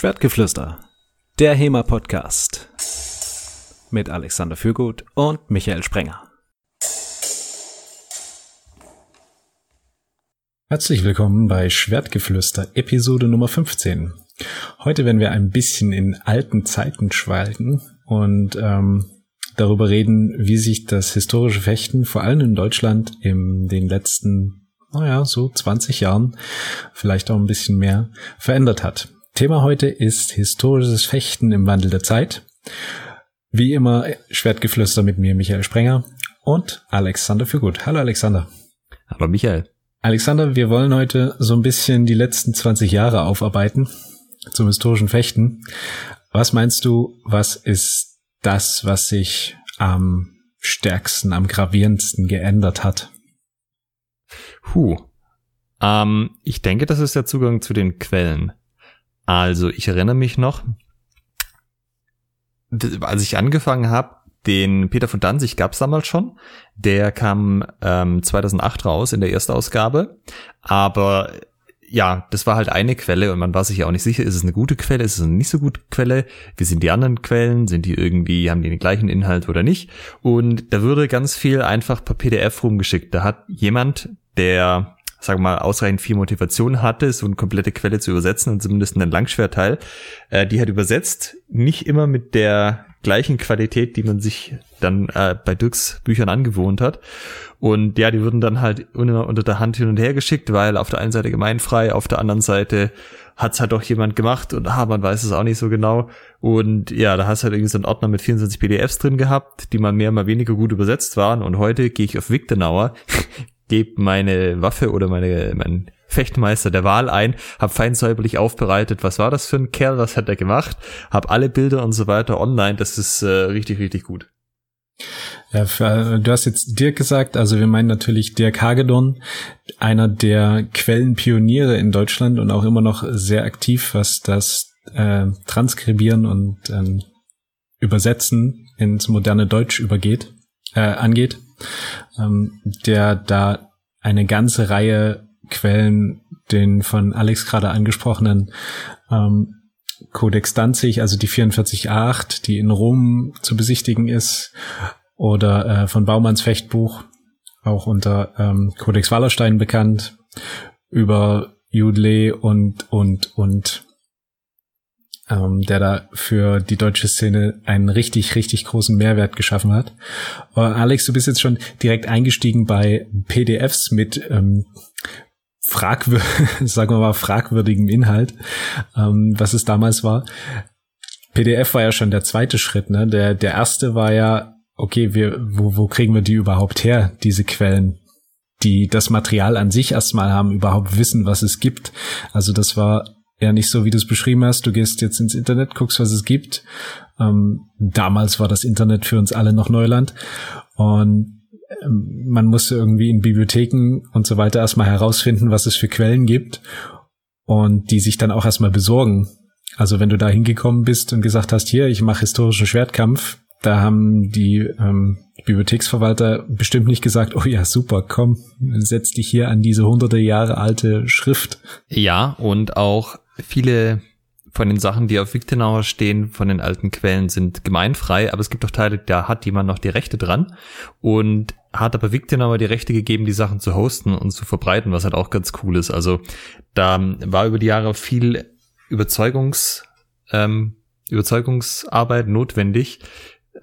Schwertgeflüster, der HEMA-Podcast mit Alexander Fürgut und Michael Sprenger. Herzlich willkommen bei Schwertgeflüster, Episode Nummer 15. Heute werden wir ein bisschen in alten Zeiten schweigen und ähm, darüber reden, wie sich das historische Fechten vor allem in Deutschland in den letzten, naja, so 20 Jahren, vielleicht auch ein bisschen mehr, verändert hat. Thema heute ist historisches Fechten im Wandel der Zeit. Wie immer Schwertgeflüster mit mir, Michael Sprenger und Alexander Fürgut. Hallo Alexander. Hallo Michael. Alexander, wir wollen heute so ein bisschen die letzten 20 Jahre aufarbeiten zum historischen Fechten. Was meinst du, was ist das, was sich am stärksten, am gravierendsten geändert hat? Huh. Ähm, ich denke, das ist der Zugang zu den Quellen. Also ich erinnere mich noch, als ich angefangen habe, den Peter von Danzig gab es damals schon. Der kam ähm, 2008 raus in der Erstausgabe. Aber ja, das war halt eine Quelle und man war sich ja auch nicht sicher, ist es eine gute Quelle, ist es eine nicht so gute Quelle, wie sind die anderen Quellen, sind die irgendwie, haben die den gleichen Inhalt oder nicht. Und da würde ganz viel einfach per PDF rumgeschickt. Da hat jemand, der sagen wir mal, ausreichend viel Motivation hatte, so eine komplette Quelle zu übersetzen und zumindest einen Langschwerteil, äh, die hat übersetzt, nicht immer mit der gleichen Qualität, die man sich dann äh, bei Dirks Büchern angewohnt hat. Und ja, die wurden dann halt immer unter der Hand hin und her geschickt, weil auf der einen Seite gemeinfrei, auf der anderen Seite hat's halt doch jemand gemacht und ah, man weiß es auch nicht so genau. Und ja, da hast du halt irgendwie so einen Ordner mit 24 PDFs drin gehabt, die mal mehr, mal weniger gut übersetzt waren. Und heute gehe ich auf Wiktenauer, gebe meine Waffe oder meine, mein Fechtmeister der Wahl ein, habe fein säuberlich aufbereitet, was war das für ein Kerl, was hat er gemacht, habe alle Bilder und so weiter online, das ist äh, richtig, richtig gut. Ja, für, du hast jetzt Dirk gesagt, also wir meinen natürlich Dirk Hagedorn, einer der Quellenpioniere in Deutschland und auch immer noch sehr aktiv, was das äh, Transkribieren und ähm, Übersetzen ins moderne Deutsch übergeht, äh, angeht ähm, der da eine ganze Reihe Quellen, den von Alex gerade angesprochenen ähm, Codex Danzig, also die 44a8, die in Rom zu besichtigen ist, oder äh, von Baumanns Fechtbuch, auch unter ähm, Codex Wallerstein bekannt, über Judle und, und, und ähm, der da für die deutsche Szene einen richtig, richtig großen Mehrwert geschaffen hat. Uh, Alex, du bist jetzt schon direkt eingestiegen bei PDFs mit ähm, fragwür sagen wir mal fragwürdigem Inhalt, ähm, was es damals war. PDF war ja schon der zweite Schritt, ne? Der, der erste war ja, okay, wir, wo, wo kriegen wir die überhaupt her, diese Quellen? die das Material an sich erstmal haben, überhaupt wissen, was es gibt. Also das war ja nicht so, wie du es beschrieben hast. Du gehst jetzt ins Internet, guckst, was es gibt. Ähm, damals war das Internet für uns alle noch Neuland. Und ähm, man musste irgendwie in Bibliotheken und so weiter erstmal herausfinden, was es für Quellen gibt und die sich dann auch erstmal besorgen. Also wenn du da hingekommen bist und gesagt hast, hier, ich mache historischen Schwertkampf, da haben die ähm, Bibliotheksverwalter bestimmt nicht gesagt, oh ja, super, komm, setz dich hier an diese hunderte Jahre alte Schrift. Ja, und auch viele von den Sachen, die auf Wiktenauer stehen, von den alten Quellen, sind gemeinfrei, aber es gibt auch Teile, da hat jemand noch die Rechte dran und hat aber Wiktenauer die Rechte gegeben, die Sachen zu hosten und zu verbreiten, was halt auch ganz cool ist. Also da war über die Jahre viel Überzeugungs, ähm, Überzeugungsarbeit notwendig,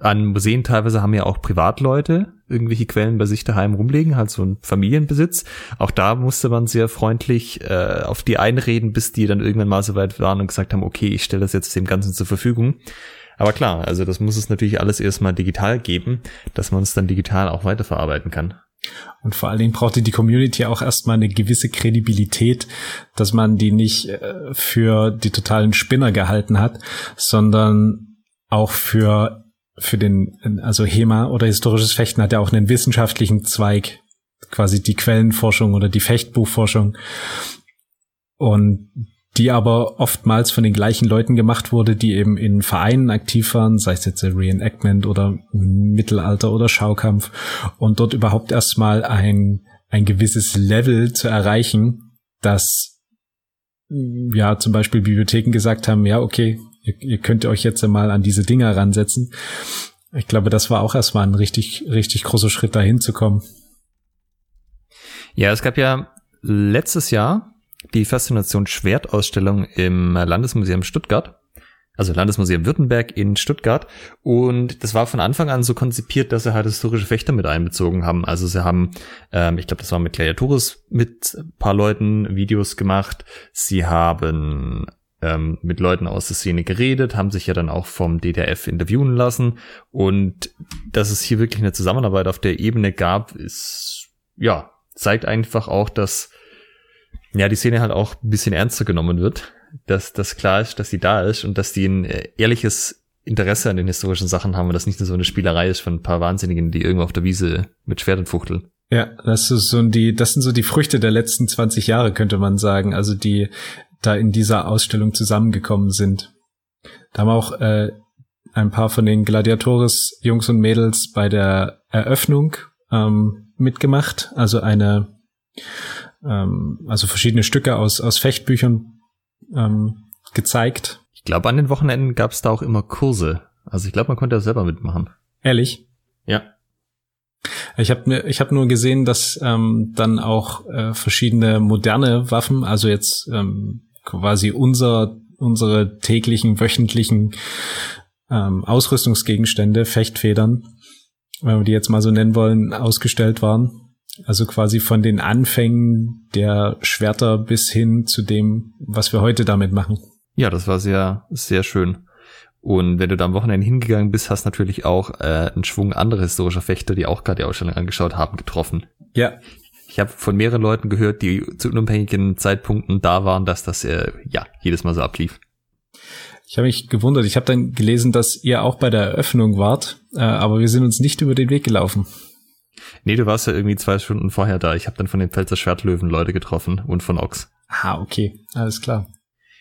an Museen teilweise haben ja auch Privatleute irgendwelche Quellen bei sich daheim rumlegen, halt so ein Familienbesitz. Auch da musste man sehr freundlich äh, auf die einreden, bis die dann irgendwann mal so weit waren und gesagt haben, okay, ich stelle das jetzt dem Ganzen zur Verfügung. Aber klar, also das muss es natürlich alles erstmal digital geben, dass man es dann digital auch weiterverarbeiten kann. Und vor allen Dingen brauchte die Community auch erstmal eine gewisse Kredibilität, dass man die nicht äh, für die totalen Spinner gehalten hat, sondern auch für für den, also HEMA oder historisches Fechten hat ja auch einen wissenschaftlichen Zweig, quasi die Quellenforschung oder die Fechtbuchforschung. Und die aber oftmals von den gleichen Leuten gemacht wurde, die eben in Vereinen aktiv waren, sei es jetzt Reenactment oder Mittelalter oder Schaukampf, und dort überhaupt erstmal ein, ein gewisses Level zu erreichen, das ja zum Beispiel Bibliotheken gesagt haben, ja, okay, ihr, ihr könnt euch jetzt mal an diese Dinger ransetzen. Ich glaube, das war auch erstmal ein richtig, richtig großer Schritt dahin zu kommen. Ja, es gab ja letztes Jahr die Faszination Schwertausstellung im Landesmuseum Stuttgart also Landesmuseum Württemberg in Stuttgart. Und das war von Anfang an so konzipiert, dass sie halt historische Fechter mit einbezogen haben. Also sie haben, ähm, ich glaube, das war mit Gladiatoris mit paar Leuten Videos gemacht. Sie haben ähm, mit Leuten aus der Szene geredet, haben sich ja dann auch vom DDF interviewen lassen. Und dass es hier wirklich eine Zusammenarbeit auf der Ebene gab, ist, ja, zeigt einfach auch, dass ja, die Szene halt auch ein bisschen ernster genommen wird dass das klar ist, dass die da ist und dass die ein äh, ehrliches Interesse an den historischen Sachen haben und das nicht nur so eine Spielerei ist von ein paar Wahnsinnigen, die irgendwo auf der Wiese mit Schwert und fuchteln. Ja, das ist so die, das sind so die Früchte der letzten 20 Jahre, könnte man sagen, also die da in dieser Ausstellung zusammengekommen sind. Da haben auch äh, ein paar von den Gladiatoris Jungs und Mädels bei der Eröffnung ähm, mitgemacht, also eine ähm, also verschiedene Stücke aus aus Fechtbüchern ähm, gezeigt. Ich glaube, an den Wochenenden gab es da auch immer Kurse. Also ich glaube, man konnte da selber mitmachen. Ehrlich? Ja. Ich habe mir, ich habe nur gesehen, dass ähm, dann auch äh, verschiedene moderne Waffen, also jetzt ähm, quasi unser unsere täglichen wöchentlichen ähm, Ausrüstungsgegenstände, Fechtfedern, wenn wir die jetzt mal so nennen wollen, ausgestellt waren. Also quasi von den Anfängen der Schwerter bis hin zu dem, was wir heute damit machen. Ja, das war sehr, sehr schön. Und wenn du da am Wochenende hingegangen bist, hast natürlich auch äh, einen Schwung anderer historischer Fechter, die auch gerade die Ausstellung angeschaut haben, getroffen. Ja. Ich habe von mehreren Leuten gehört, die zu unabhängigen Zeitpunkten da waren, dass das äh, ja jedes Mal so ablief. Ich habe mich gewundert. Ich habe dann gelesen, dass ihr auch bei der Eröffnung wart, äh, aber wir sind uns nicht über den Weg gelaufen. Nee, du warst ja irgendwie zwei Stunden vorher da. Ich habe dann von den Pfälzer Schwertlöwen Leute getroffen und von Ochs. Ah, okay. Alles klar.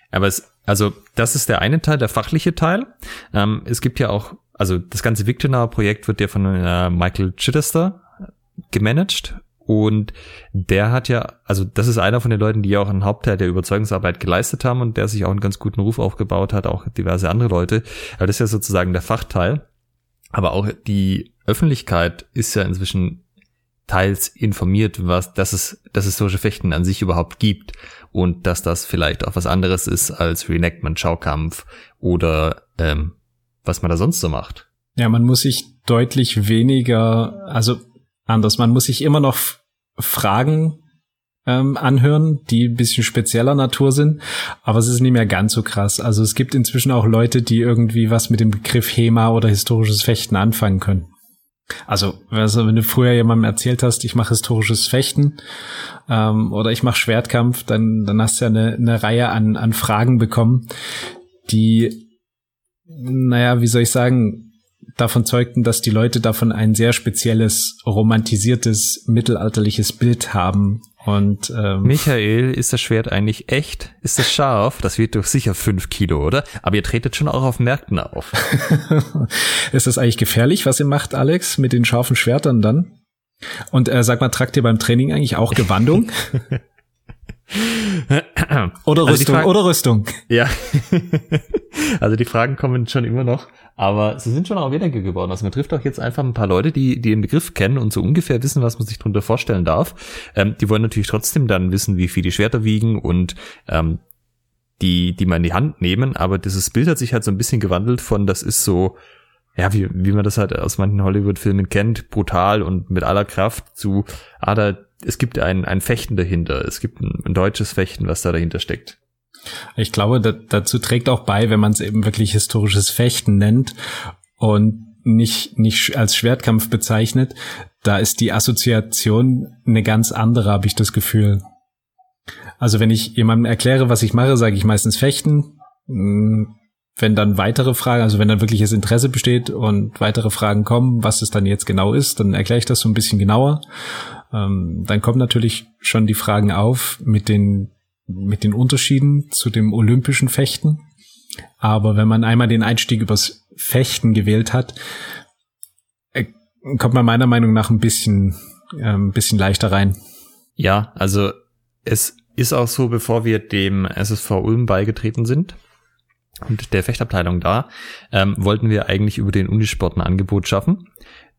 Aber es, also das ist der eine Teil, der fachliche Teil. Ähm, es gibt ja auch, also das ganze Victorinauer-Projekt wird ja von äh, Michael Chittester gemanagt und der hat ja, also das ist einer von den Leuten, die ja auch einen Hauptteil der Überzeugungsarbeit geleistet haben und der sich auch einen ganz guten Ruf aufgebaut hat, auch diverse andere Leute. Aber das ist ja sozusagen der Fachteil. Aber auch die Öffentlichkeit ist ja inzwischen teils informiert, was, dass es, dass es solche Fechten an sich überhaupt gibt und dass das vielleicht auch was anderes ist als Reenactment, Schaukampf oder ähm, was man da sonst so macht. Ja, man muss sich deutlich weniger, also anders, man muss sich immer noch Fragen ähm, anhören, die ein bisschen spezieller Natur sind, aber es ist nicht mehr ganz so krass. Also es gibt inzwischen auch Leute, die irgendwie was mit dem Begriff HEMA oder historisches Fechten anfangen können. Also, also wenn du früher jemandem erzählt hast, ich mache historisches Fechten ähm, oder ich mache Schwertkampf, dann, dann hast du ja eine, eine Reihe an, an Fragen bekommen, die, naja, wie soll ich sagen, davon zeugten, dass die Leute davon ein sehr spezielles, romantisiertes, mittelalterliches Bild haben und ähm, Michael, ist das Schwert eigentlich echt? Ist das scharf? Das wird doch sicher fünf Kilo, oder? Aber ihr tretet schon auch auf Märkten auf. ist das eigentlich gefährlich, was ihr macht, Alex, mit den scharfen Schwertern dann? Und äh, sag mal, tragt ihr beim Training eigentlich auch Gewandung? oder also Rüstung, Fragen, oder Rüstung. Ja. also die Fragen kommen schon immer noch, aber sie sind schon auch weniger geworden. Also man trifft auch jetzt einfach ein paar Leute, die, die den Begriff kennen und so ungefähr wissen, was man sich darunter vorstellen darf. Ähm, die wollen natürlich trotzdem dann wissen, wie viel die Schwerter wiegen und ähm, die, die man in die Hand nehmen, aber dieses Bild hat sich halt so ein bisschen gewandelt von, das ist so, ja, wie, wie man das halt aus manchen Hollywood-Filmen kennt, brutal und mit aller Kraft zu, ah, da es gibt ein, ein Fechten dahinter. Es gibt ein, ein deutsches Fechten, was da dahinter steckt. Ich glaube, da, dazu trägt auch bei, wenn man es eben wirklich historisches Fechten nennt und nicht, nicht als Schwertkampf bezeichnet, da ist die Assoziation eine ganz andere, habe ich das Gefühl. Also wenn ich jemandem erkläre, was ich mache, sage ich meistens Fechten. Hm, wenn dann weitere Fragen, also wenn dann wirkliches Interesse besteht und weitere Fragen kommen, was es dann jetzt genau ist, dann erkläre ich das so ein bisschen genauer. Ähm, dann kommen natürlich schon die Fragen auf mit den, mit den Unterschieden zu dem olympischen Fechten. Aber wenn man einmal den Einstieg übers Fechten gewählt hat, äh, kommt man meiner Meinung nach ein bisschen, äh, ein bisschen leichter rein. Ja, also es ist auch so, bevor wir dem SSV Ulm beigetreten sind und der Fechtabteilung da, ähm, wollten wir eigentlich über den Unisport ein Angebot schaffen.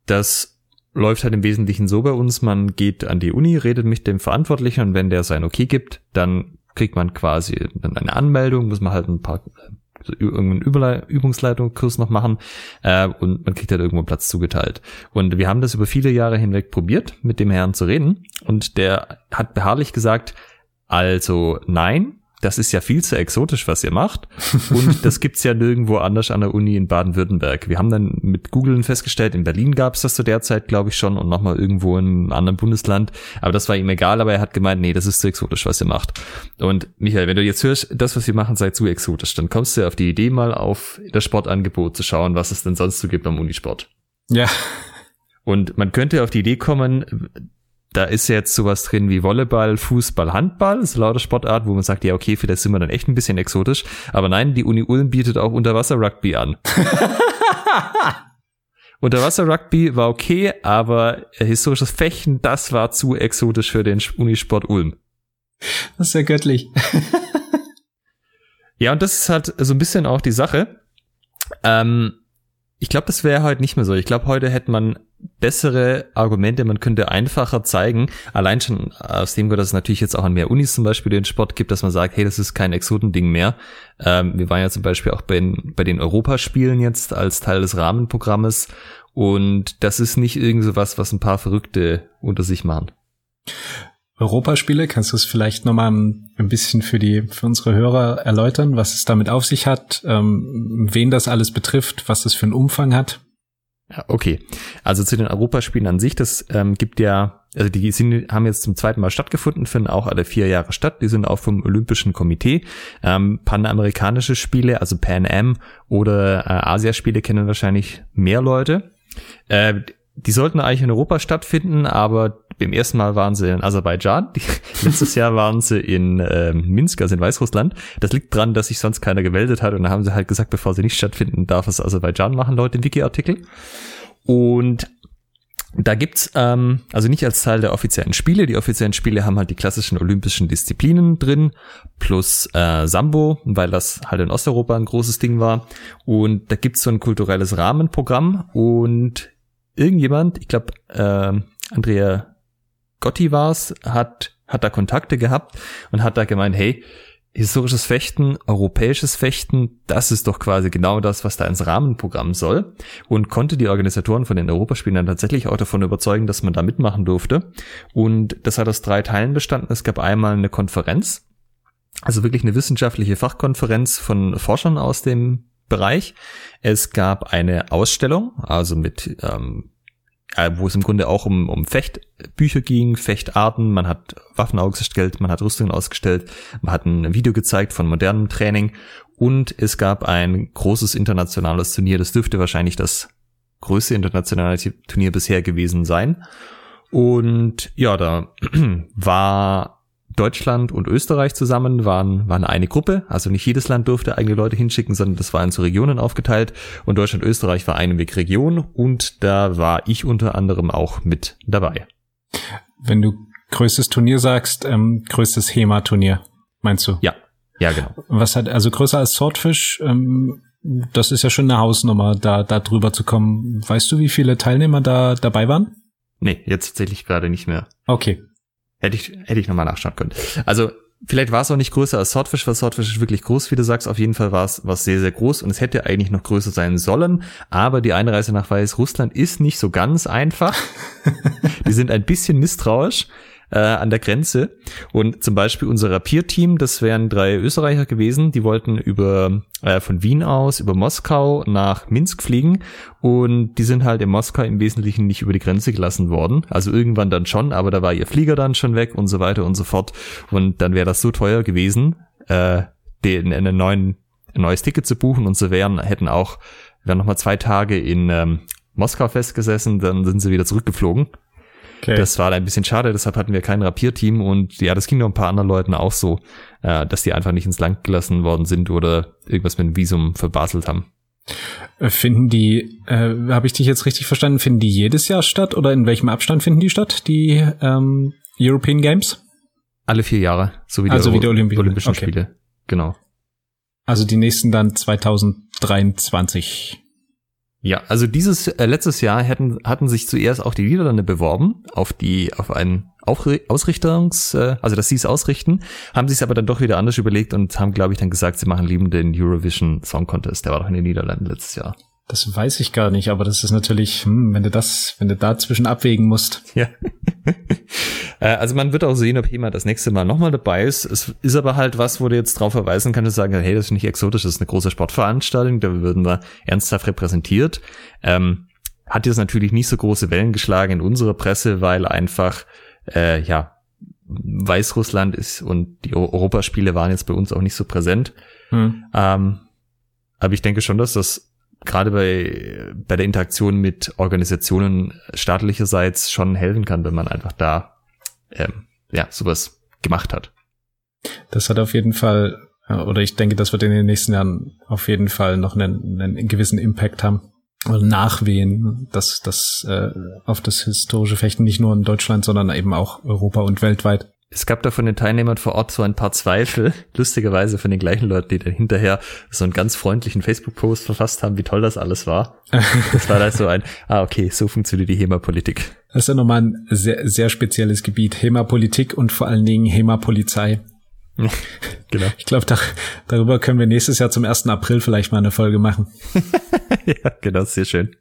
Das läuft halt im Wesentlichen so bei uns, man geht an die Uni, redet mit dem Verantwortlichen und wenn der sein Okay gibt, dann kriegt man quasi eine Anmeldung, muss man halt ein paar also irgendeinen Übungsleitungskurs noch machen äh, und man kriegt halt irgendwo einen Platz zugeteilt. Und wir haben das über viele Jahre hinweg probiert, mit dem Herrn zu reden und der hat beharrlich gesagt, also nein, das ist ja viel zu exotisch, was ihr macht. Und das gibt's ja nirgendwo anders an der Uni in Baden-Württemberg. Wir haben dann mit Googlen festgestellt, in Berlin gab's das zu der Zeit, glaube ich, schon und nochmal irgendwo in einem anderen Bundesland. Aber das war ihm egal, aber er hat gemeint, nee, das ist zu exotisch, was ihr macht. Und Michael, wenn du jetzt hörst, das, was wir machen, sei zu exotisch, dann kommst du auf die Idee, mal auf das Sportangebot zu schauen, was es denn sonst so gibt am Unisport. Ja. Und man könnte auf die Idee kommen, da ist jetzt sowas drin wie Volleyball, Fußball, Handball, so lauter Sportart, wo man sagt, ja, okay, für das sind wir dann echt ein bisschen exotisch. Aber nein, die Uni Ulm bietet auch Unterwasser-Rugby an. Unterwasser-Rugby war okay, aber historisches Fechten, das war zu exotisch für den Unisport Ulm. Das ist ja göttlich. ja, und das ist halt so ein bisschen auch die Sache. Ähm, ich glaube, das wäre heute nicht mehr so. Ich glaube, heute hätte man bessere Argumente, man könnte einfacher zeigen, allein schon aus dem Grund, dass es natürlich jetzt auch an mehr Unis zum Beispiel den Sport gibt, dass man sagt, hey, das ist kein Exotending mehr. Ähm, wir waren ja zum Beispiel auch bei den, bei den Europaspielen jetzt als Teil des Rahmenprogrammes und das ist nicht irgend so was, was ein paar Verrückte unter sich machen. Europaspiele, kannst du es vielleicht nochmal ein bisschen für die, für unsere Hörer erläutern, was es damit auf sich hat, ähm, wen das alles betrifft, was das für einen Umfang hat? Ja, okay. Also zu den Europaspielen an sich, das ähm, gibt ja, also die sind, haben jetzt zum zweiten Mal stattgefunden, finden auch alle vier Jahre statt. Die sind auch vom Olympischen Komitee. Ähm, Panamerikanische Spiele, also Pan Am oder äh, Asiaspiele kennen wahrscheinlich mehr Leute. Äh, die sollten eigentlich in Europa stattfinden, aber beim ersten Mal waren sie in Aserbaidschan, letztes Jahr waren sie in äh, Minsk, also in Weißrussland. Das liegt dran, dass sich sonst keiner gemeldet hat und dann haben sie halt gesagt, bevor sie nicht stattfinden, darf es Aserbaidschan machen, laut dem Wiki-Artikel. Und da gibt's ähm, also nicht als Teil der offiziellen Spiele. Die offiziellen Spiele haben halt die klassischen olympischen Disziplinen drin, plus äh, Sambo, weil das halt in Osteuropa ein großes Ding war. Und da gibt's so ein kulturelles Rahmenprogramm und irgendjemand, ich glaube, äh, Andrea Gotti war's, hat, hat da Kontakte gehabt und hat da gemeint, hey, historisches Fechten, europäisches Fechten, das ist doch quasi genau das, was da ins Rahmenprogramm soll und konnte die Organisatoren von den Europaspielen dann tatsächlich auch davon überzeugen, dass man da mitmachen durfte. Und das hat aus drei Teilen bestanden. Es gab einmal eine Konferenz, also wirklich eine wissenschaftliche Fachkonferenz von Forschern aus dem Bereich. Es gab eine Ausstellung, also mit ähm, äh, wo es im Grunde auch um, um Fechtbücher ging, Fechtarten, man hat Waffen ausgestellt, man hat Rüstungen ausgestellt, man hat ein Video gezeigt von modernem Training. Und es gab ein großes internationales Turnier, das dürfte wahrscheinlich das größte internationale Turnier bisher gewesen sein. Und ja, da war Deutschland und Österreich zusammen waren, waren eine Gruppe. Also nicht jedes Land durfte eigene Leute hinschicken, sondern das war in so Regionen aufgeteilt. Und Deutschland und Österreich war eine Weg Region und da war ich unter anderem auch mit dabei. Wenn du größtes Turnier sagst, ähm, größtes HEMA-Turnier, meinst du? Ja, ja, genau. Was hat, also größer als Swordfish, ähm, das ist ja schon eine Hausnummer, da, da drüber zu kommen. Weißt du, wie viele Teilnehmer da dabei waren? Nee, jetzt tatsächlich gerade nicht mehr. Okay. Hätte ich, hätte ich nochmal nachschauen können. Also, vielleicht war es auch nicht größer als Swordfish, weil Swordfish ist wirklich groß, wie du sagst. Auf jeden Fall war es, war es sehr, sehr groß und es hätte eigentlich noch größer sein sollen. Aber die Einreise nach Weißrussland ist nicht so ganz einfach. die sind ein bisschen misstrauisch äh, an der Grenze. Und zum Beispiel unser Rapier-Team, das wären drei Österreicher gewesen, die wollten über äh, von Wien aus über Moskau nach Minsk fliegen und die sind halt in Moskau im Wesentlichen nicht über die Grenze gelassen worden. Also irgendwann dann schon, aber da war ihr Flieger dann schon weg und so weiter und so fort. Und dann wäre das so teuer gewesen, äh, den einen neuen ein neues Ticket zu buchen und so wären, hätten auch, wären nochmal zwei Tage in ähm, Moskau festgesessen, dann sind sie wieder zurückgeflogen. Okay. Das war ein bisschen schade, deshalb hatten wir kein Rapierteam und ja, das ging noch ein paar anderen Leuten auch so, äh, dass die einfach nicht ins Land gelassen worden sind oder irgendwas mit dem Visum verbaselt haben. Äh, finden die, äh, habe ich dich jetzt richtig verstanden, finden die jedes Jahr statt oder in welchem Abstand finden die statt, die ähm, European Games? Alle vier Jahre, so wie die, Also wie die Euro- Olympi- Olympischen okay. Spiele. Genau. Also die nächsten dann 2023. Ja, also dieses äh, letztes Jahr hatten hatten sich zuerst auch die Niederlande beworben auf die auf einen Ausrichtungs, äh, also dass sie es ausrichten, haben sich es aber dann doch wieder anders überlegt und haben, glaube ich, dann gesagt, sie machen lieben den Eurovision Song Contest. Der war doch in den Niederlanden letztes Jahr. Das weiß ich gar nicht, aber das ist natürlich, hm, wenn du das, wenn du dazwischen abwägen musst. Ja. Äh, also man wird auch sehen, ob jemand das nächste Mal nochmal dabei ist. Es ist aber halt was, wo du jetzt drauf verweisen kannst, sagen, hey, das ist nicht exotisch, das ist eine große Sportveranstaltung, da würden wir ernsthaft repräsentiert. Ähm, hat jetzt natürlich nicht so große Wellen geschlagen in unserer Presse, weil einfach, äh, ja, Weißrussland ist und die Eu- Europaspiele waren jetzt bei uns auch nicht so präsent. Hm. Ähm, aber ich denke schon, dass das gerade bei, bei der Interaktion mit Organisationen staatlicherseits schon helfen kann, wenn man einfach da ähm, ja sowas gemacht hat. Das hat auf jeden Fall, oder ich denke, das wird in den nächsten Jahren auf jeden Fall noch einen, einen gewissen Impact haben. Nachwehen, dass das äh, auf das historische Fechten nicht nur in Deutschland, sondern eben auch Europa und weltweit. Es gab da von den Teilnehmern vor Ort so ein paar Zweifel, lustigerweise von den gleichen Leuten, die dann hinterher so einen ganz freundlichen Facebook-Post verfasst haben, wie toll das alles war. Das war da so ein, ah okay, so funktioniert die HEMA-Politik. Das ist ja nochmal ein sehr, sehr spezielles Gebiet. HEMA-Politik und vor allen Dingen HEMA-Polizei. genau. Ich glaube, da, darüber können wir nächstes Jahr zum 1. April vielleicht mal eine Folge machen. ja, genau, sehr schön.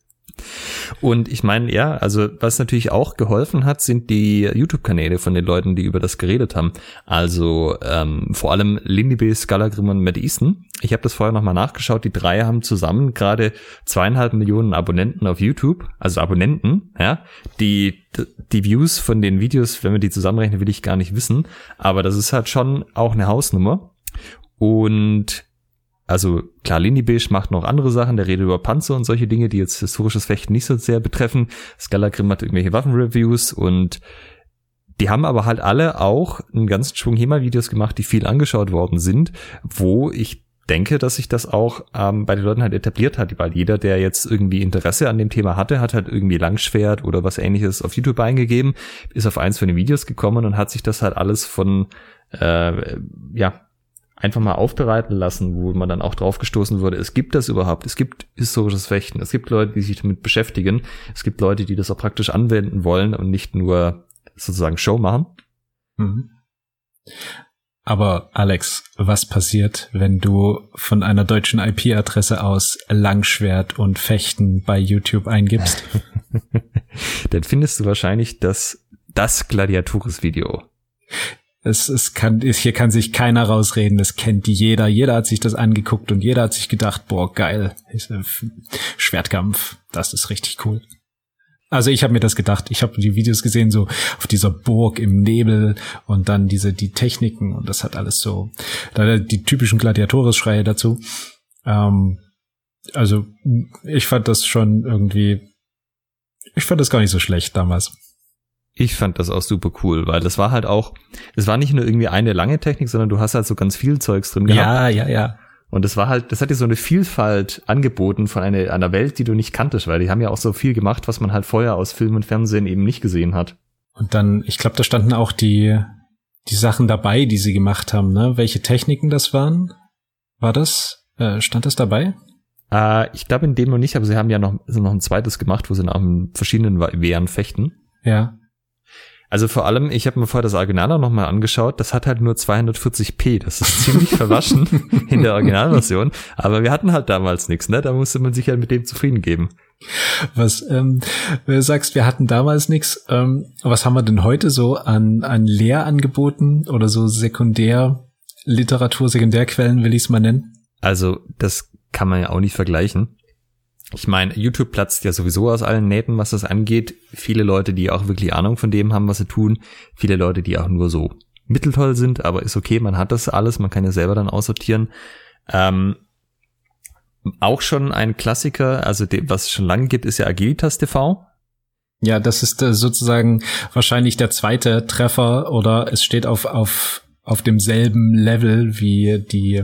Und ich meine, ja, also was natürlich auch geholfen hat, sind die YouTube-Kanäle von den Leuten, die über das geredet haben. Also ähm, vor allem Lindy B, Scala und Matt Easton. Ich habe das vorher nochmal nachgeschaut. Die drei haben zusammen gerade zweieinhalb Millionen Abonnenten auf YouTube, also Abonnenten. Ja, die die Views von den Videos, wenn wir die zusammenrechnen, will ich gar nicht wissen. Aber das ist halt schon auch eine Hausnummer. Und also klar, Lindy Beige macht noch andere Sachen, der redet über Panzer und solche Dinge, die jetzt historisches Fechten nicht so sehr betreffen. Scalagrim hat irgendwelche Waffenreviews und die haben aber halt alle auch einen ganzen Schwung HEMA-Videos gemacht, die viel angeschaut worden sind, wo ich denke, dass sich das auch ähm, bei den Leuten halt etabliert hat, weil jeder, der jetzt irgendwie Interesse an dem Thema hatte, hat halt irgendwie Langschwert oder was ähnliches auf YouTube eingegeben, ist auf eins von den Videos gekommen und hat sich das halt alles von äh, ja einfach mal aufbereiten lassen, wo man dann auch drauf gestoßen wurde, es gibt das überhaupt, es gibt historisches Fechten, es gibt Leute, die sich damit beschäftigen, es gibt Leute, die das auch praktisch anwenden wollen und nicht nur sozusagen Show machen. Mhm. Aber Alex, was passiert, wenn du von einer deutschen IP-Adresse aus Langschwert und Fechten bei YouTube eingibst? Dann findest du wahrscheinlich das, das Gladiatoris-Video. Es, es kann, hier kann sich keiner rausreden, das kennt jeder. Jeder hat sich das angeguckt und jeder hat sich gedacht, boah, geil, Schwertkampf, das ist richtig cool. Also ich habe mir das gedacht. Ich habe die Videos gesehen, so auf dieser Burg im Nebel und dann diese die Techniken und das hat alles so die typischen Gladiatoris-Schreie dazu. Ähm, also ich fand das schon irgendwie, ich fand das gar nicht so schlecht damals. Ich fand das auch super cool, weil das war halt auch, es war nicht nur irgendwie eine lange Technik, sondern du hast halt so ganz viel Zeugs drin gehabt. Ja, ja, ja. Und das war halt, das hat dir so eine Vielfalt angeboten von einer, einer Welt, die du nicht kanntest, weil die haben ja auch so viel gemacht, was man halt vorher aus Film und Fernsehen eben nicht gesehen hat. Und dann, ich glaube, da standen auch die, die Sachen dabei, die sie gemacht haben, ne? Welche Techniken das waren? War das? Äh, stand das dabei? Äh, ich glaube in dem noch nicht, aber sie haben ja noch, so noch ein zweites gemacht, wo sie nach verschiedenen Wehren fechten. Ja. Also vor allem, ich habe mir vorher das Original auch nochmal angeschaut, das hat halt nur 240p, das ist ziemlich verwaschen in der Originalversion, aber wir hatten halt damals nichts, ne? Da musste man sich halt mit dem zufrieden geben. Was, ähm, du sagst, wir hatten damals nichts, ähm, was haben wir denn heute so an, an Lehrangeboten oder so Sekundärliteratur, Sekundärquellen will ich es mal nennen? Also das kann man ja auch nicht vergleichen. Ich meine, YouTube platzt ja sowieso aus allen Nähten, was das angeht. Viele Leute, die auch wirklich Ahnung von dem haben, was sie tun. Viele Leute, die auch nur so mitteltoll sind, aber ist okay, man hat das alles, man kann ja selber dann aussortieren. Ähm, auch schon ein Klassiker, also dem, was es schon lange gibt, ist ja Agilitas TV. Ja, das ist äh, sozusagen wahrscheinlich der zweite Treffer oder es steht auf, auf, auf demselben Level wie die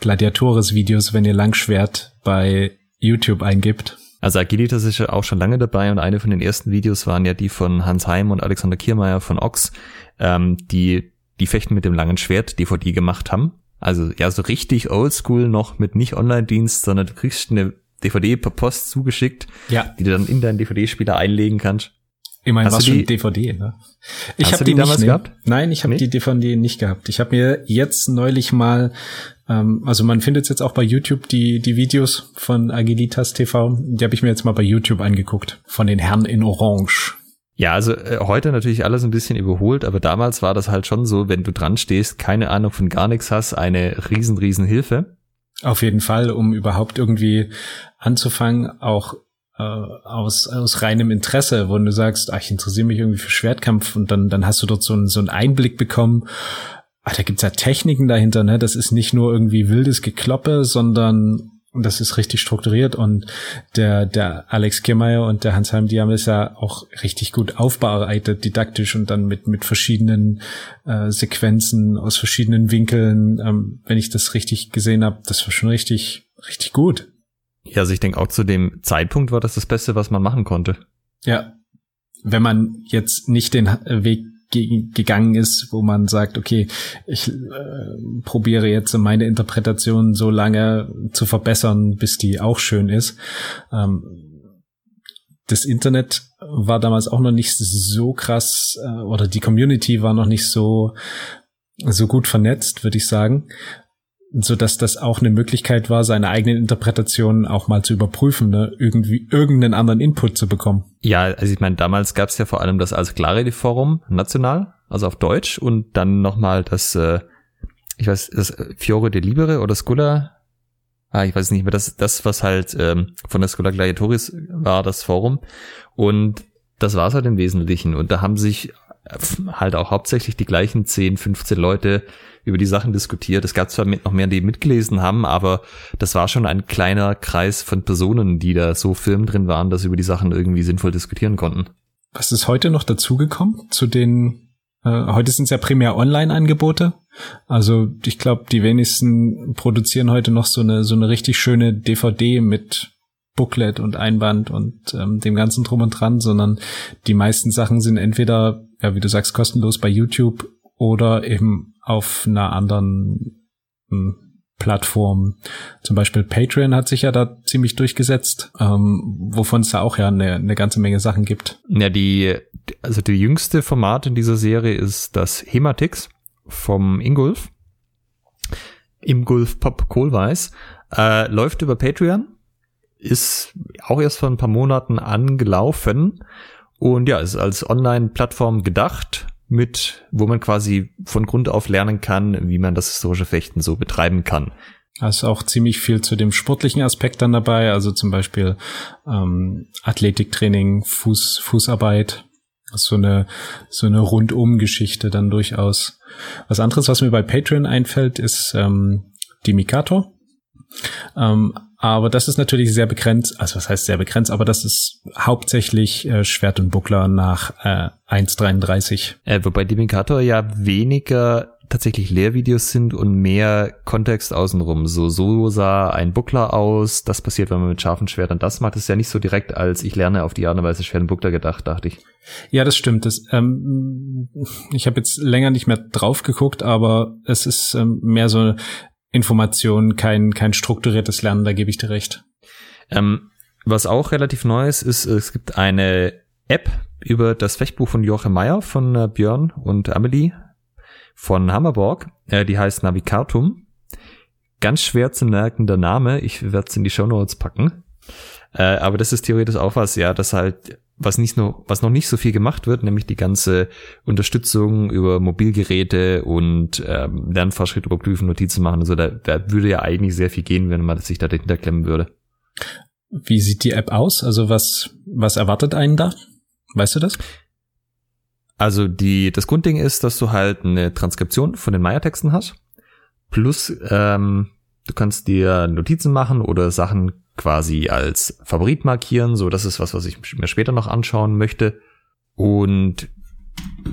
Gladiatoris-Videos, wenn ihr Langschwert bei YouTube eingibt. Also Agilitas ist ja auch schon lange dabei und eine von den ersten Videos waren ja die von Hans Heim und Alexander Kiermeier von Ox, ähm, die die Fechten mit dem langen Schwert DVD gemacht haben. Also ja, so richtig oldschool noch mit nicht Online-Dienst, sondern du kriegst eine DVD per Post zugeschickt, ja. die du dann in deinen DVD-Spieler einlegen kannst. Immerhin war schon DVD, ne? Ich habe die, die damals nicht, gehabt? Nein, ich habe nee? die DVD nicht gehabt. Ich habe mir jetzt neulich mal, ähm, also man findet jetzt auch bei YouTube die die Videos von Agilitas TV. Die habe ich mir jetzt mal bei YouTube angeguckt von den Herren in Orange. Ja, also äh, heute natürlich alles ein bisschen überholt, aber damals war das halt schon so, wenn du dran stehst, keine Ahnung von gar nichts hast, eine riesen, riesen Hilfe. Auf jeden Fall, um überhaupt irgendwie anzufangen, auch äh, aus, aus reinem Interesse, wo du sagst, ach, ich interessiere mich irgendwie für Schwertkampf und dann, dann hast du dort so, einen so einen Einblick bekommen. Ach, da gibt's ja Techniken dahinter, ne? Das ist nicht nur irgendwie wildes Gekloppe, sondern das ist richtig strukturiert und der, der Alex Kiermeier und der Hans Heim, die haben es ja auch richtig gut aufbereitet, didaktisch und dann mit, mit verschiedenen äh, Sequenzen aus verschiedenen Winkeln. Ähm, wenn ich das richtig gesehen habe, das war schon richtig, richtig gut. Ja, also ich denke auch zu dem Zeitpunkt war das das Beste, was man machen konnte. Ja. Wenn man jetzt nicht den Weg gegangen ist, wo man sagt, okay, ich äh, probiere jetzt meine Interpretation so lange zu verbessern, bis die auch schön ist. Ähm, das Internet war damals auch noch nicht so krass äh, oder die Community war noch nicht so so gut vernetzt, würde ich sagen so dass das auch eine Möglichkeit war, seine eigenen Interpretationen auch mal zu überprüfen, ne? irgendwie irgendeinen anderen Input zu bekommen. Ja, also ich meine, damals gab es ja vor allem das als Clarity-Forum national, also auf Deutsch und dann nochmal das, äh, ich weiß, das Fiore de Libere oder Sculla, ah, ich weiß nicht mehr, das, das was halt ähm, von der Sculla Gladiatoris war, das Forum und das war es halt im Wesentlichen und da haben sich halt auch hauptsächlich die gleichen 10, 15 Leute über die Sachen diskutiert. Es gab zwar noch mehr, die mitgelesen haben, aber das war schon ein kleiner Kreis von Personen, die da so Firmen drin waren, dass über die Sachen irgendwie sinnvoll diskutieren konnten. Was ist heute noch dazugekommen zu den, äh, heute sind es ja primär Online-Angebote. Also ich glaube, die wenigsten produzieren heute noch so eine, so eine richtig schöne DVD mit Booklet und Einband und ähm, dem ganzen drum und dran, sondern die meisten Sachen sind entweder, ja, wie du sagst, kostenlos bei YouTube oder eben auf einer anderen hm, Plattform. Zum Beispiel Patreon hat sich ja da ziemlich durchgesetzt, ähm, wovon es da auch ja eine, eine ganze Menge Sachen gibt. Ja, die, also die jüngste Format in dieser Serie ist das Hematix vom Ingulf. Ingulf Pop Kohlweiß. Äh, läuft über Patreon. Ist auch erst vor ein paar Monaten angelaufen. Und ja, ist als Online-Plattform gedacht mit, wo man quasi von Grund auf lernen kann, wie man das historische Fechten so betreiben kann. Also auch ziemlich viel zu dem sportlichen Aspekt dann dabei, also zum Beispiel ähm, Athletiktraining, Fuß, Fußarbeit, so eine so eine Rundum-Geschichte dann durchaus. Was anderes, was mir bei Patreon einfällt, ist ähm, die Mikato. Ähm, aber das ist natürlich sehr begrenzt, also was heißt sehr begrenzt, aber das ist hauptsächlich äh, Schwert und Buckler nach äh, 1.33. Äh, wobei Dimikator ja weniger tatsächlich Lehrvideos sind und mehr Kontext außenrum. So, so sah ein Buckler aus, das passiert, wenn man mit scharfen Schwertern das macht. Das ist ja nicht so direkt als ich lerne auf die Art und Weise Schwert und Buckler gedacht, dachte ich. Ja, das stimmt. Das, ähm, ich habe jetzt länger nicht mehr drauf geguckt, aber es ist ähm, mehr so Information, kein, kein strukturiertes Lernen, da gebe ich dir recht. Ähm, was auch relativ neu ist, ist, es gibt eine App über das Fechtbuch von Joachim Meyer von äh, Björn und Amelie von Hammerborg. Äh, die heißt Navicatum. Ganz schwer zu merkender Name. Ich werde es in die Show Notes packen. Äh, aber das ist theoretisch auch was, ja, das halt was nicht nur, was noch nicht so viel gemacht wird, nämlich die ganze Unterstützung über Mobilgeräte und ähm, Lernfortschritt überprüfen, Notizen machen und so, da, da würde ja eigentlich sehr viel gehen, wenn man sich da dahinter klemmen würde. Wie sieht die App aus? Also was, was erwartet einen da? Weißt du das? Also die, das Grundding ist, dass du halt eine Transkription von den Maya-Texten hast. Plus, ähm, du kannst dir Notizen machen oder Sachen quasi als Favorit markieren. So, das ist was, was ich mir später noch anschauen möchte. Und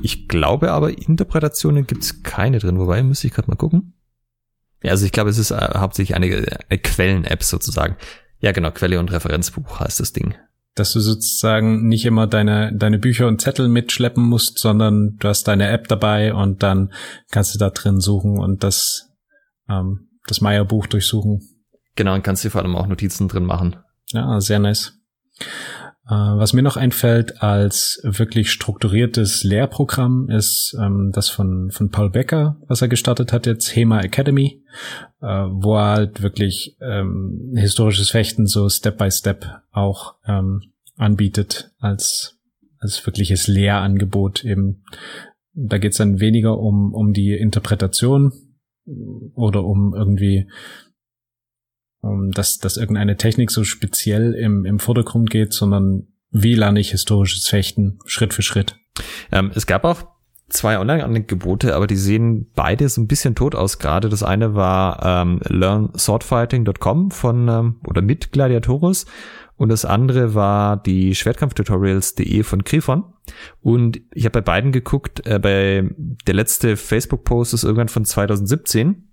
ich glaube aber, Interpretationen gibt's keine drin. Wobei, müsste ich gerade mal gucken. Ja, also ich glaube, es ist äh, hauptsächlich eine, eine Quellen-App sozusagen. Ja, genau, Quelle und Referenzbuch heißt das Ding. dass du sozusagen nicht immer deine, deine Bücher und Zettel mitschleppen musst, sondern du hast deine App dabei und dann kannst du da drin suchen und das, ähm, das Meier-Buch durchsuchen. Genau, und kannst dir vor allem auch Notizen drin machen. Ja, sehr nice. Äh, was mir noch einfällt als wirklich strukturiertes Lehrprogramm ist ähm, das von, von Paul Becker, was er gestartet hat jetzt, HEMA Academy, äh, wo er halt wirklich ähm, historisches Fechten so Step by Step auch ähm, anbietet als, als wirkliches Lehrangebot eben. Da geht's dann weniger um, um die Interpretation oder um irgendwie um, dass, dass irgendeine Technik so speziell im, im Vordergrund geht, sondern wie lerne ich historisches Fechten Schritt für Schritt. Ähm, es gab auch zwei Online-Angebote, aber die sehen beide so ein bisschen tot aus gerade. Das eine war ähm, learnswordfighting.com von ähm, oder mit Gladiatorus und das andere war die Schwertkampftutorials.de von Grifon. Und ich habe bei beiden geguckt, äh, bei der letzte Facebook-Post ist irgendwann von 2017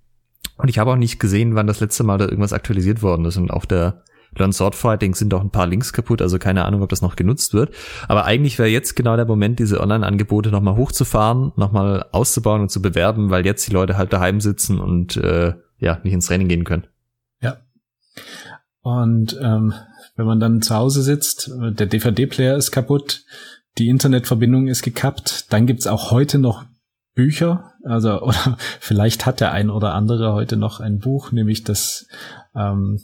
und ich habe auch nicht gesehen, wann das letzte Mal da irgendwas aktualisiert worden ist. Und auf der Learn Sword Fighting sind auch ein paar Links kaputt, also keine Ahnung, ob das noch genutzt wird. Aber eigentlich wäre jetzt genau der Moment, diese Online-Angebote nochmal hochzufahren, nochmal auszubauen und zu bewerben, weil jetzt die Leute halt daheim sitzen und äh, ja, nicht ins Training gehen können. Ja. Und ähm, wenn man dann zu Hause sitzt, der DVD-Player ist kaputt, die Internetverbindung ist gekappt, dann gibt's auch heute noch Bücher, also oder vielleicht hat der ein oder andere heute noch ein Buch, nämlich das ähm,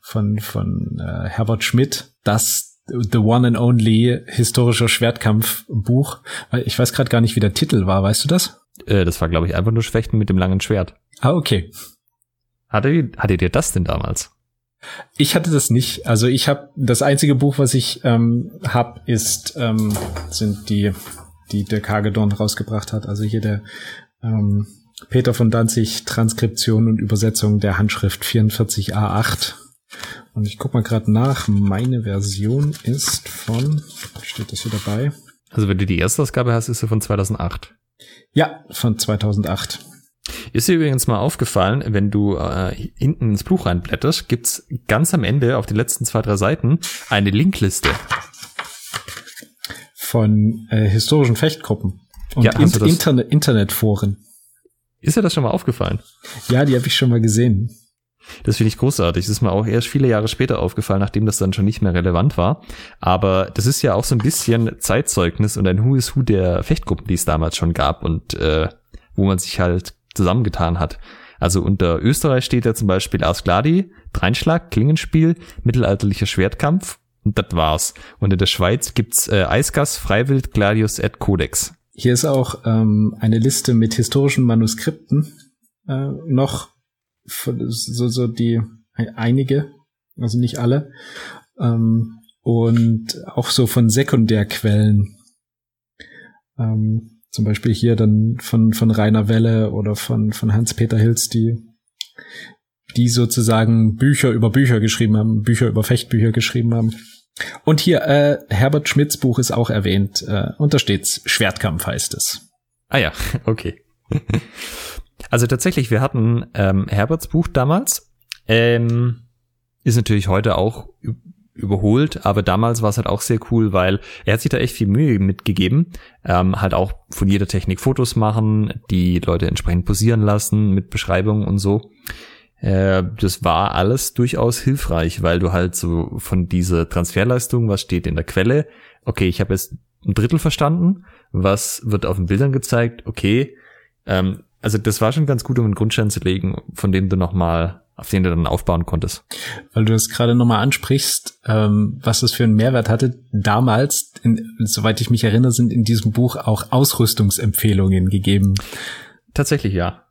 von von äh, Herbert Schmidt, das The One and Only historischer Schwertkampfbuch. Ich weiß gerade gar nicht, wie der Titel war. Weißt du das? Äh, das war, glaube ich, einfach nur Schwächten mit dem langen Schwert. Ah, okay. Hatte, hattet ihr das denn damals? Ich hatte das nicht. Also ich habe das einzige Buch, was ich ähm, habe, ist ähm, sind die die der Kagedorn rausgebracht hat. Also hier der ähm, Peter von Danzig Transkription und Übersetzung der Handschrift 44a8. Und ich guck mal gerade nach. Meine Version ist von, steht das hier dabei? Also wenn du die erste Ausgabe hast, ist sie von 2008. Ja, von 2008. Ist dir übrigens mal aufgefallen, wenn du äh, hinten ins Buch reinblätterst, gibt's ganz am Ende auf den letzten zwei, drei Seiten eine Linkliste von äh, historischen Fechtgruppen und Ja, du das- Interne Internetforen. Ist dir das schon mal aufgefallen? Ja, die habe ich schon mal gesehen. Das finde ich großartig. Das ist mir auch erst viele Jahre später aufgefallen, nachdem das dann schon nicht mehr relevant war. Aber das ist ja auch so ein bisschen Zeitzeugnis und ein Who is Who der Fechtgruppen, die es damals schon gab und äh, wo man sich halt zusammengetan hat. Also unter Österreich steht ja zum Beispiel Ars Gladi, Dreinschlag, Klingenspiel, mittelalterlicher Schwertkampf und das war's. Und in der Schweiz gibt's äh, Eisgas, Freiwild, Gladius et Codex. Hier ist auch ähm, eine Liste mit historischen Manuskripten äh, noch so so die einige, also nicht alle ähm, und auch so von Sekundärquellen. Ähm, zum Beispiel hier dann von von Rainer Welle oder von von Hans Peter Hilz, die die sozusagen Bücher über Bücher geschrieben haben, Bücher über Fechtbücher geschrieben haben. Und hier, äh, Herbert Schmidts Buch ist auch erwähnt. Äh, und da steht's, Schwertkampf heißt es. Ah ja, okay. Also tatsächlich, wir hatten ähm, Herberts Buch damals. Ähm, ist natürlich heute auch überholt, aber damals war es halt auch sehr cool, weil er hat sich da echt viel Mühe mitgegeben. Ähm, halt auch von jeder Technik Fotos machen, die Leute entsprechend posieren lassen mit Beschreibungen und so. Äh, das war alles durchaus hilfreich, weil du halt so von dieser Transferleistung, was steht in der Quelle, okay, ich habe jetzt ein Drittel verstanden, was wird auf den Bildern gezeigt, okay, ähm, also das war schon ganz gut, um einen Grundstein zu legen, von dem du nochmal, auf den du dann aufbauen konntest. Weil du es gerade nochmal ansprichst, ähm, was das für einen Mehrwert hatte. Damals, in, soweit ich mich erinnere, sind in diesem Buch auch Ausrüstungsempfehlungen gegeben. Tatsächlich ja.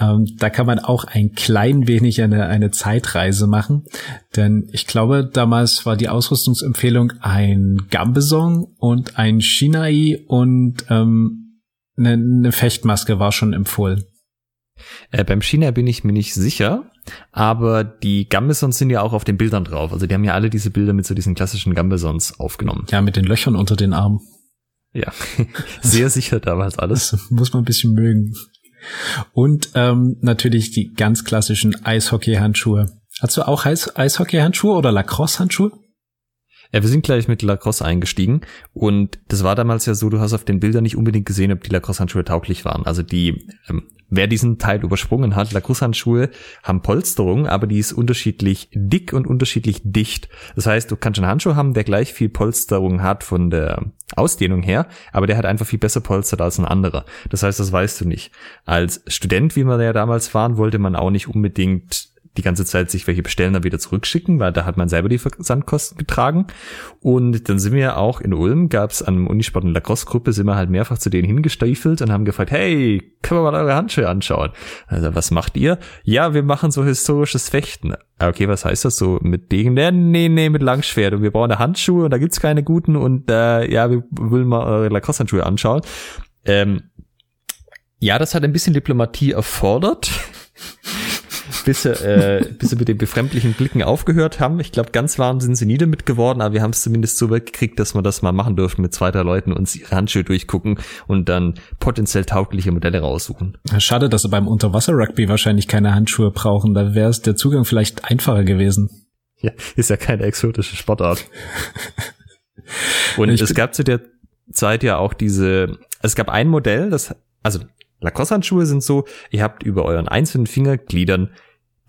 Ähm, da kann man auch ein klein wenig eine, eine Zeitreise machen. Denn ich glaube, damals war die Ausrüstungsempfehlung ein Gambeson und ein Shinai und ähm, eine, eine Fechtmaske war schon empfohlen. Äh, beim China bin ich mir nicht sicher, aber die Gambesons sind ja auch auf den Bildern drauf. Also die haben ja alle diese Bilder mit so diesen klassischen Gambesons aufgenommen. Ja, mit den Löchern unter den Armen. Ja, sehr sicher damals alles. Das muss man ein bisschen mögen. Und ähm, natürlich die ganz klassischen Eishockey-Handschuhe. Hast du auch Eis Eishockey-Handschuhe oder Lacrosse-Handschuhe? Ja, wir sind gleich mit Lacrosse eingestiegen und das war damals ja so, du hast auf den Bildern nicht unbedingt gesehen, ob die Lacrosse-Handschuhe tauglich waren. Also die, ähm, wer diesen Teil übersprungen hat, Lacrosse-Handschuhe haben Polsterung, aber die ist unterschiedlich dick und unterschiedlich dicht. Das heißt, du kannst einen Handschuh haben, der gleich viel Polsterung hat von der Ausdehnung her, aber der hat einfach viel besser polstert als ein anderer. Das heißt, das weißt du nicht. Als Student, wie wir ja damals waren, wollte man auch nicht unbedingt die ganze Zeit sich welche bestellen, dann wieder zurückschicken, weil da hat man selber die Versandkosten getragen. Und dann sind wir auch in Ulm, gab es an einem Unisport eine Lacrosse-Gruppe, sind wir halt mehrfach zu denen hingestiefelt und haben gefragt, hey, können wir mal eure Handschuhe anschauen? Also, was macht ihr? Ja, wir machen so historisches Fechten. Okay, was heißt das so? Mit Degen? Nee, nee, mit Langschwert. Und wir brauchen Handschuhe und da gibt's keine guten und äh, ja, wir wollen mal eure Lacrosse-Handschuhe anschauen. Ähm, ja, das hat ein bisschen Diplomatie erfordert bis sie, äh, bis sie mit den befremdlichen Blicken aufgehört haben. Ich glaube, ganz warm sind sie nie damit geworden, aber wir haben es zumindest so weggekriegt, dass wir das mal machen dürfen mit zwei, drei Leuten, uns ihre Handschuhe durchgucken und dann potenziell taugliche Modelle raussuchen. Schade, dass sie beim Unterwasser-Rugby wahrscheinlich keine Handschuhe brauchen. Da wäre es der Zugang vielleicht einfacher gewesen. Ja, ist ja keine exotische Sportart. und ich es gab zu der Zeit ja auch diese, es gab ein Modell, das, also Lacoste-Handschuhe sind so, ihr habt über euren einzelnen Fingergliedern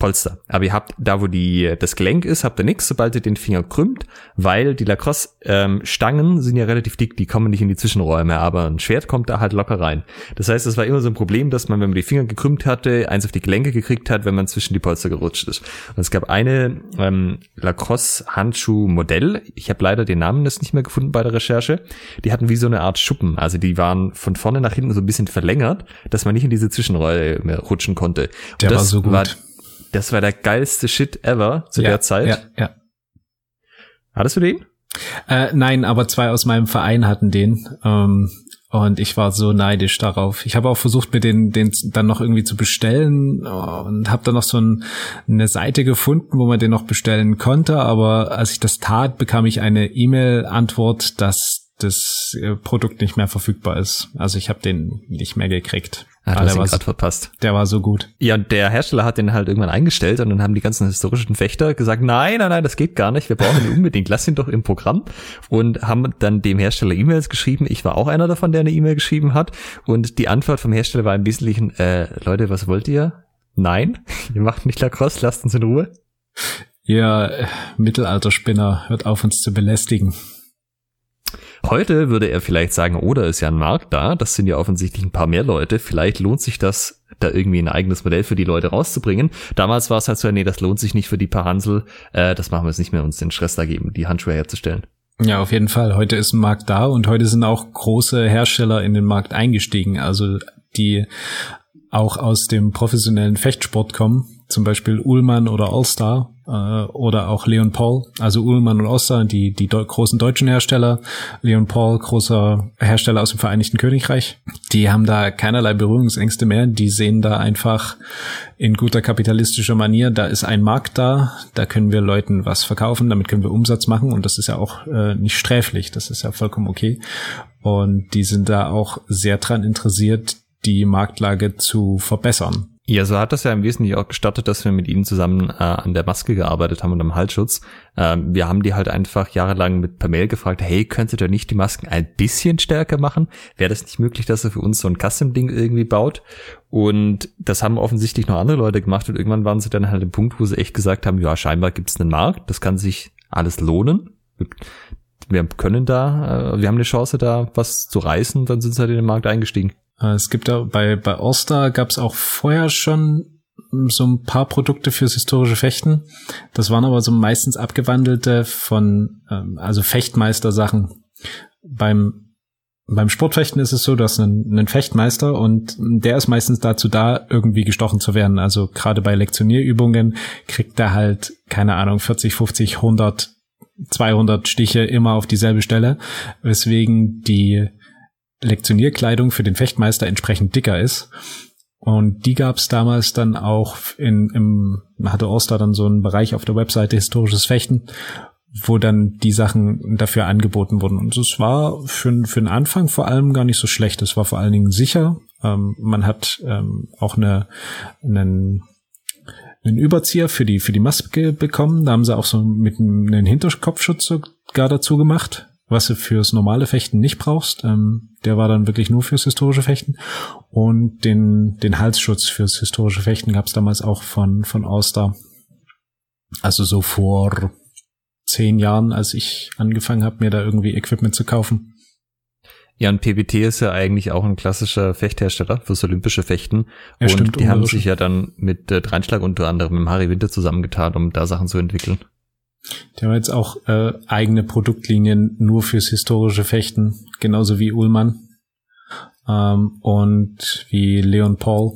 Polster. Aber ihr habt da, wo die, das Gelenk ist, habt ihr nichts, sobald ihr den Finger krümmt, weil die Lacrosse-Stangen ähm, sind ja relativ dick, die kommen nicht in die Zwischenräume, aber ein Schwert kommt da halt locker rein. Das heißt, es war immer so ein Problem, dass man, wenn man die Finger gekrümmt hatte, eins auf die Gelenke gekriegt hat, wenn man zwischen die Polster gerutscht ist. Und es gab eine ähm, Lacrosse-Handschuh-Modell, ich habe leider den Namen das nicht mehr gefunden bei der Recherche, die hatten wie so eine Art Schuppen, also die waren von vorne nach hinten so ein bisschen verlängert, dass man nicht in diese Zwischenräume rutschen konnte. Und der war so gut. War, das war der geilste Shit ever zu ja, der Zeit. Ja, ja. Hattest du den? Äh, nein, aber zwei aus meinem Verein hatten den. Ähm, und ich war so neidisch darauf. Ich habe auch versucht, mir den, den dann noch irgendwie zu bestellen und habe dann noch so ein, eine Seite gefunden, wo man den noch bestellen konnte. Aber als ich das tat, bekam ich eine E-Mail-Antwort, dass das Produkt nicht mehr verfügbar ist. Also ich habe den nicht mehr gekriegt. Ah, du hast ihn gerade verpasst. Der war so gut. Ja, und der Hersteller hat den halt irgendwann eingestellt und dann haben die ganzen historischen Fechter gesagt, nein, nein, nein, das geht gar nicht, wir brauchen ihn unbedingt, lass ihn doch im Programm. Und haben dann dem Hersteller E-Mails geschrieben. Ich war auch einer davon, der eine E-Mail geschrieben hat. Und die Antwort vom Hersteller war im Wesentlichen, äh, Leute, was wollt ihr? Nein, ihr macht nicht Lacrosse, lasst uns in Ruhe. Ihr äh, Mittelalterspinner, hört auf uns zu belästigen. Heute würde er vielleicht sagen, oder oh, ist ja ein Markt da, das sind ja offensichtlich ein paar mehr Leute, vielleicht lohnt sich das, da irgendwie ein eigenes Modell für die Leute rauszubringen. Damals war es halt so, nee, das lohnt sich nicht für die paar Hansel, äh, das machen wir jetzt nicht mehr, uns den Stress da geben, die Handschuhe herzustellen. Ja, auf jeden Fall. Heute ist ein Markt da und heute sind auch große Hersteller in den Markt eingestiegen, also die auch aus dem professionellen Fechtsport kommen, zum Beispiel Ullmann oder Allstar oder auch Leon Paul, also Ullmann und Allstar, die, die de großen deutschen Hersteller, Leon Paul, großer Hersteller aus dem Vereinigten Königreich, die haben da keinerlei Berührungsängste mehr, die sehen da einfach in guter kapitalistischer Manier, da ist ein Markt da, da können wir Leuten was verkaufen, damit können wir Umsatz machen und das ist ja auch äh, nicht sträflich, das ist ja vollkommen okay. Und die sind da auch sehr dran interessiert, die Marktlage zu verbessern. Ja, so hat das ja im Wesentlichen auch gestattet, dass wir mit ihnen zusammen äh, an der Maske gearbeitet haben und am Halsschutz. Ähm, wir haben die halt einfach jahrelang mit per Mail gefragt, hey, könntet ihr nicht die Masken ein bisschen stärker machen? Wäre das nicht möglich, dass ihr für uns so ein Custom-Ding irgendwie baut? Und das haben offensichtlich noch andere Leute gemacht und irgendwann waren sie dann halt im Punkt, wo sie echt gesagt haben, ja, scheinbar gibt es einen Markt, das kann sich alles lohnen. Wir können da, äh, wir haben eine Chance da was zu reißen, dann sind sie halt in den Markt eingestiegen. Äh, es gibt da bei, bei All-Star gab es auch vorher schon so ein paar Produkte fürs historische Fechten. Das waren aber so meistens abgewandelte von, ähm, also Fechtmeister-Sachen. Beim beim Sportfechten ist es so, dass ein, einen Fechtmeister und der ist meistens dazu da, irgendwie gestochen zu werden. Also gerade bei Lektionierübungen kriegt er halt, keine Ahnung, 40, 50, 100, 200 Stiche immer auf dieselbe Stelle, weswegen die Lektionierkleidung für den Fechtmeister entsprechend dicker ist. Und die gab es damals dann auch in, im, hatte Oster dann so einen Bereich auf der Webseite historisches Fechten, wo dann die Sachen dafür angeboten wurden. Und es war für, für den Anfang vor allem gar nicht so schlecht. Es war vor allen Dingen sicher. Ähm, man hat ähm, auch eine, einen, einen Überzieher für die, für die Maske bekommen. Da haben sie auch so mit einem Hinterkopfschutz so gar dazu gemacht, was du fürs normale Fechten nicht brauchst. Ähm, der war dann wirklich nur fürs historische Fechten. Und den, den Halsschutz fürs historische Fechten gab es damals auch von, von Auster. Also so vor zehn Jahren, als ich angefangen habe, mir da irgendwie Equipment zu kaufen. Ja, und PBT ist ja eigentlich auch ein klassischer Fechthersteller fürs olympische Fechten. Ja, und stimmt, die haben sich ja dann mit äh, Dreinschlag unter anderem mit Harry Winter zusammengetan, um da Sachen zu entwickeln. Die haben jetzt auch äh, eigene Produktlinien nur fürs historische Fechten, genauso wie Ullmann ähm, und wie Leon Paul.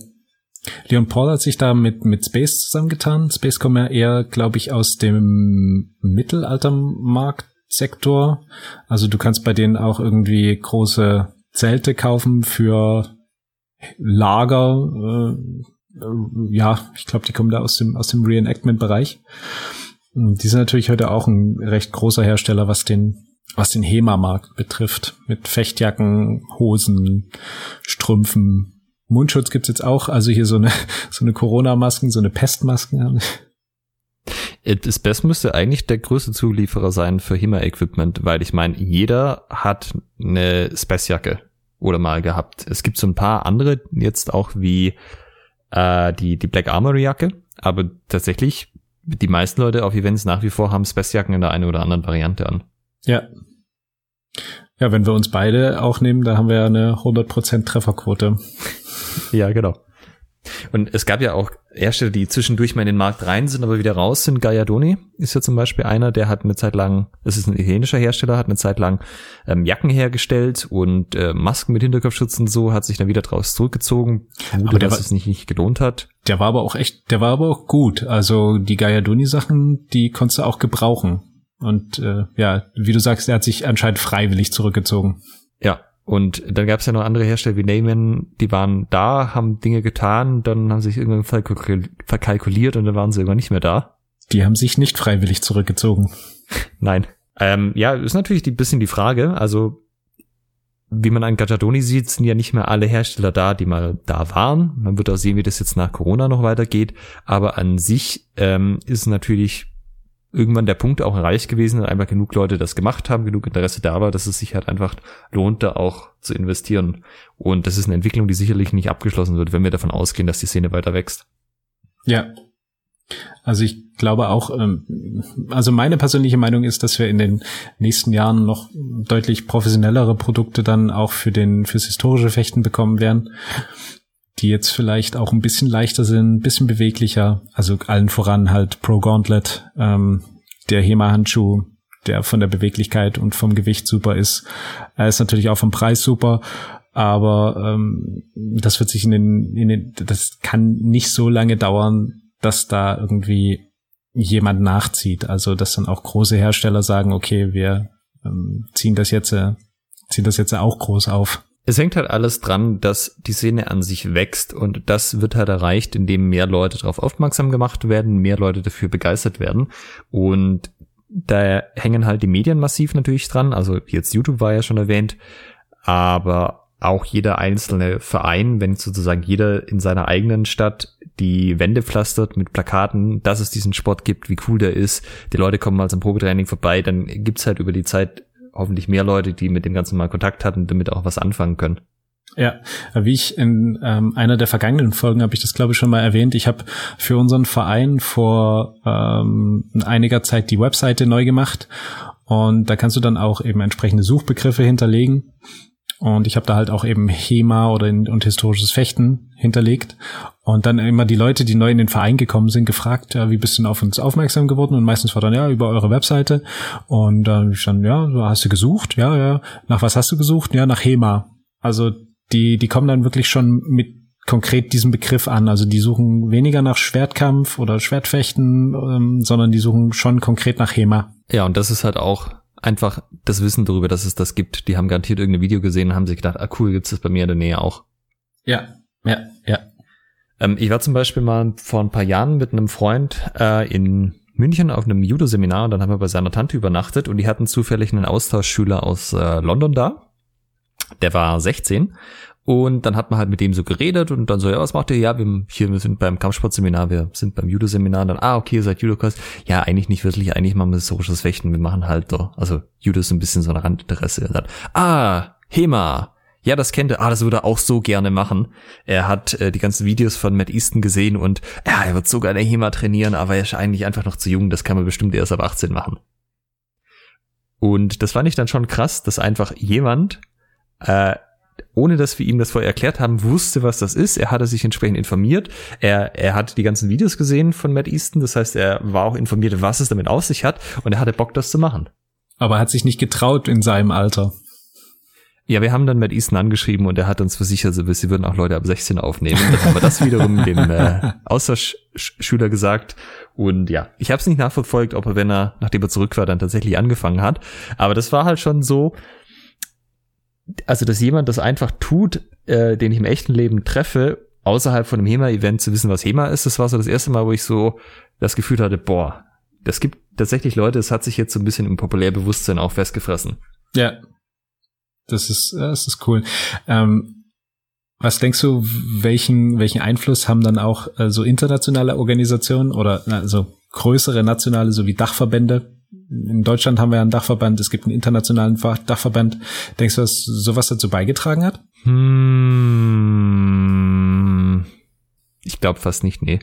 Leon Paul hat sich da mit, mit Space zusammengetan. Space kommt ja eher, glaube ich, aus dem Mittelaltermarktsektor. Also du kannst bei denen auch irgendwie große Zelte kaufen für Lager. Äh, äh, ja, ich glaube, die kommen da aus dem, aus dem Reenactment-Bereich. Die sind natürlich heute auch ein recht großer Hersteller, was den, was den HEMA-Markt betrifft. Mit Fechtjacken, Hosen, Strümpfen. Mundschutz gibt's jetzt auch. Also hier so eine, so eine Corona-Masken, so eine Pestmasken. Das Best müsste eigentlich der größte Zulieferer sein für HEMA-Equipment, weil ich meine, jeder hat eine Space-Jacke oder mal gehabt. Es gibt so ein paar andere jetzt auch wie äh, die, die Black Armory-Jacke, aber tatsächlich die meisten Leute auf Events nach wie vor haben Space-Jacken in der einen oder anderen Variante an. Ja. Ja, wenn wir uns beide auch nehmen, da haben wir ja eine 100% Trefferquote. Ja, genau. Und es gab ja auch Hersteller, die zwischendurch mal in den Markt rein sind, aber wieder raus sind. Galladoni ist ja zum Beispiel einer, der hat eine Zeit lang, das ist ein italienischer Hersteller, hat eine Zeit lang ähm, Jacken hergestellt und äh, Masken mit Hinterkopfschutz und so, hat sich dann wieder draus zurückgezogen, Aber aber dass war- es nicht, nicht gelohnt hat. Der war aber auch echt, der war aber auch gut. Also die Gaiadoni-Sachen, die konntest du auch gebrauchen. Und äh, ja, wie du sagst, er hat sich anscheinend freiwillig zurückgezogen. Ja. Und dann gab es ja noch andere Hersteller wie Neyman, die waren da, haben Dinge getan, dann haben sich irgendwann verkalkul- verkalkuliert und dann waren sie irgendwann nicht mehr da. Die haben sich nicht freiwillig zurückgezogen. Nein. Ähm, ja, ist natürlich die bisschen die Frage. Also, wie man an Gajadoni sieht, sind ja nicht mehr alle Hersteller da, die mal da waren. Man wird auch sehen, wie das jetzt nach Corona noch weitergeht. Aber an sich ähm, ist natürlich irgendwann der Punkt auch erreicht gewesen, dass einfach genug Leute das gemacht haben, genug Interesse da war, dass es sich halt einfach lohnt, da auch zu investieren. Und das ist eine Entwicklung, die sicherlich nicht abgeschlossen wird, wenn wir davon ausgehen, dass die Szene weiter wächst. Ja. Also ich glaube auch, ähm, also meine persönliche Meinung ist, dass wir in den nächsten Jahren noch deutlich professionellere Produkte dann auch für den fürs historische Fechten bekommen werden, die jetzt vielleicht auch ein bisschen leichter sind, ein bisschen beweglicher. Also allen voran halt Pro Gauntlet, ähm, der HEMA-Handschuh, der von der Beweglichkeit und vom Gewicht super ist. Er ist natürlich auch vom Preis super, aber ähm, das wird sich in den, in den, das kann nicht so lange dauern, dass da irgendwie jemand nachzieht. Also dass dann auch große Hersteller sagen, okay, wir ähm, ziehen das jetzt, äh, ziehen das jetzt auch groß auf. Es hängt halt alles dran, dass die Szene an sich wächst und das wird halt erreicht, indem mehr Leute darauf aufmerksam gemacht werden, mehr Leute dafür begeistert werden. Und da hängen halt die Medien massiv natürlich dran, also jetzt YouTube war ja schon erwähnt, aber auch jeder einzelne Verein, wenn sozusagen jeder in seiner eigenen Stadt die Wände pflastert mit Plakaten, dass es diesen Sport gibt, wie cool der ist, die Leute kommen mal zum Probetraining vorbei, dann gibt's halt über die Zeit hoffentlich mehr Leute, die mit dem Ganzen mal Kontakt hatten, damit auch was anfangen können. Ja, wie ich in ähm, einer der vergangenen Folgen habe ich das glaube ich schon mal erwähnt. Ich habe für unseren Verein vor ähm, einiger Zeit die Webseite neu gemacht und da kannst du dann auch eben entsprechende Suchbegriffe hinterlegen. Und ich habe da halt auch eben HEMA oder in, und historisches Fechten hinterlegt. Und dann immer die Leute, die neu in den Verein gekommen sind, gefragt, ja, wie bist du denn auf uns aufmerksam geworden? Und meistens war dann, ja, über eure Webseite. Und dann ich dann, ja, hast du gesucht? Ja, ja. Nach was hast du gesucht? Ja, nach HEMA. Also die, die kommen dann wirklich schon mit konkret diesem Begriff an. Also die suchen weniger nach Schwertkampf oder Schwertfechten, ähm, sondern die suchen schon konkret nach HEMA. Ja, und das ist halt auch einfach das Wissen darüber, dass es das gibt. Die haben garantiert irgendein Video gesehen und haben sich gedacht, ah cool, gibt's das bei mir in der Nähe auch. Ja, ja, ja. Ähm, ich war zum Beispiel mal vor ein paar Jahren mit einem Freund äh, in München auf einem Judo-Seminar und dann haben wir bei seiner Tante übernachtet und die hatten zufällig einen Austauschschüler aus äh, London da. Der war 16 Und dann hat man halt mit dem so geredet und dann so, ja, was macht ihr? Ja, wir, hier, wir sind beim Kampfsportseminar, wir sind beim Judo-Seminar. Dann, ah, okay, ihr seid Judokas. Ja, eigentlich nicht wirklich, eigentlich machen wir historisches Fechten. Wir machen halt doch, also Judo ist ein bisschen so ein Randinteresse. Dann, ah, HEMA. Ja, das kennt er. Ah, das würde er auch so gerne machen. Er hat äh, die ganzen Videos von Matt Easton gesehen und ja, er wird so gerne HEMA trainieren, aber er ist eigentlich einfach noch zu jung. Das kann man bestimmt erst ab 18 machen. Und das fand ich dann schon krass, dass einfach jemand, äh, ohne dass wir ihm das vorher erklärt haben, wusste, was das ist. Er hatte sich entsprechend informiert. Er, er hat die ganzen Videos gesehen von Matt Easton. Das heißt, er war auch informiert, was es damit auf sich hat. Und er hatte Bock, das zu machen. Aber er hat sich nicht getraut in seinem Alter. Ja, wir haben dann Matt Easton angeschrieben und er hat uns versichert, sie würden auch Leute ab 16 aufnehmen. Dann haben wir das wiederum dem äh, Austauschschüler gesagt. Und ja, ich habe es nicht nachverfolgt, ob er, wenn er, nachdem er zurück war, dann tatsächlich angefangen hat. Aber das war halt schon so, also dass jemand das einfach tut, äh, den ich im echten Leben treffe, außerhalb von einem HEMA-Event zu wissen, was HEMA ist, das war so das erste Mal, wo ich so das Gefühl hatte, boah, das gibt tatsächlich Leute, es hat sich jetzt so ein bisschen im Populärbewusstsein auch festgefressen. Ja, das ist, das ist cool. Ähm, was denkst du, welchen, welchen Einfluss haben dann auch äh, so internationale Organisationen oder also größere nationale sowie Dachverbände? In Deutschland haben wir ja einen Dachverband, es gibt einen internationalen Dachverband. Denkst du, dass sowas dazu beigetragen hat? Hm, ich glaube fast nicht, nee.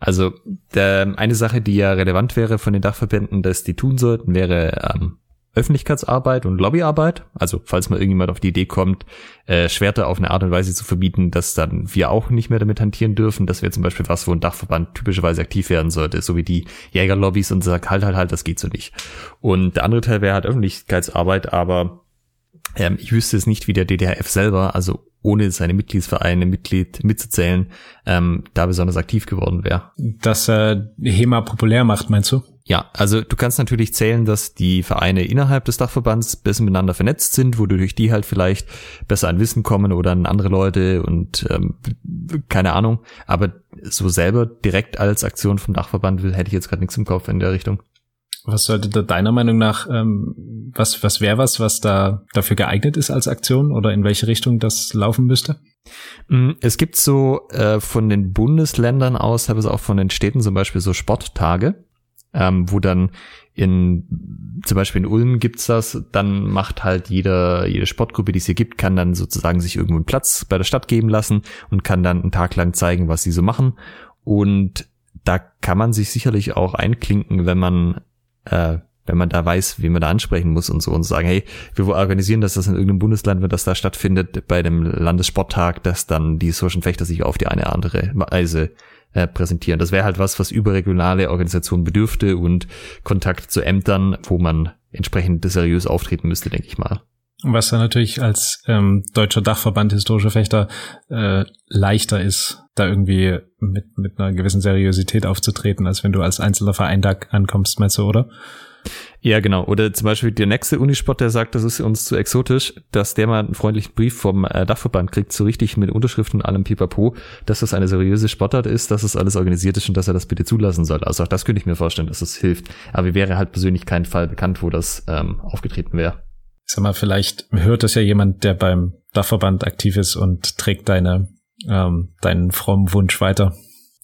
Also der, eine Sache, die ja relevant wäre von den Dachverbänden, dass die tun sollten, wäre ähm, Öffentlichkeitsarbeit und Lobbyarbeit. Also falls mal irgendjemand auf die Idee kommt, äh, Schwerter auf eine Art und Weise zu verbieten, dass dann wir auch nicht mehr damit hantieren dürfen. Das wäre zum Beispiel was, wo ein Dachverband typischerweise aktiv werden sollte, so wie die Jägerlobbys und sagt, halt, halt, halt, das geht so nicht. Und der andere Teil wäre halt Öffentlichkeitsarbeit, aber ähm, ich wüsste es nicht, wie der DDRF selber, also ohne seine Mitgliedsvereine Mitglied mitzuzählen, ähm, da besonders aktiv geworden wäre. Dass äh, HEMA populär macht, meinst du? Ja, also du kannst natürlich zählen, dass die Vereine innerhalb des Dachverbands besser miteinander vernetzt sind, wo du durch die halt vielleicht besser an Wissen kommen oder an andere Leute und ähm, keine Ahnung. Aber so selber direkt als Aktion vom Dachverband hätte ich jetzt gerade nichts im Kopf in der Richtung. Was sollte da deiner Meinung nach, ähm, was, was wäre was, was da dafür geeignet ist als Aktion oder in welche Richtung das laufen müsste? Mm, es gibt so äh, von den Bundesländern aus, habe es auch von den Städten zum Beispiel so Sporttage ähm, wo dann in zum Beispiel in Ulm gibt's das, dann macht halt jeder, jede Sportgruppe, die es hier gibt, kann dann sozusagen sich irgendwo einen Platz bei der Stadt geben lassen und kann dann einen Tag lang zeigen, was sie so machen. Und da kann man sich sicherlich auch einklinken, wenn man äh, wenn man da weiß, wie man da ansprechen muss und so und sagen, hey, wir organisieren, dass das in irgendeinem Bundesland, wenn das da stattfindet, bei dem Landessporttag, dass dann die Social Fechter sich auf die eine oder andere Weise äh, präsentieren. Das wäre halt was, was überregionale Organisationen bedürfte und Kontakt zu Ämtern, wo man entsprechend seriös auftreten müsste, denke ich mal. Was dann natürlich als ähm, deutscher Dachverband historische Fechter äh, leichter ist, da irgendwie mit, mit einer gewissen Seriosität aufzutreten, als wenn du als einzelner Verein da ankommst, meinst du, oder? Ja, genau. Oder zum Beispiel der nächste Unisport, der sagt, das ist uns zu exotisch, dass der mal einen freundlichen Brief vom äh, Dachverband kriegt, so richtig mit Unterschriften und allem Pipapo, dass das eine seriöse Sportart ist, dass das alles organisiert ist und dass er das bitte zulassen soll. Also auch das könnte ich mir vorstellen, dass das hilft. Aber mir wäre halt persönlich kein Fall bekannt, wo das ähm, aufgetreten wäre. Sag mal, vielleicht hört das ja jemand, der beim Dachverband aktiv ist und trägt deine, ähm, deinen frommen Wunsch weiter.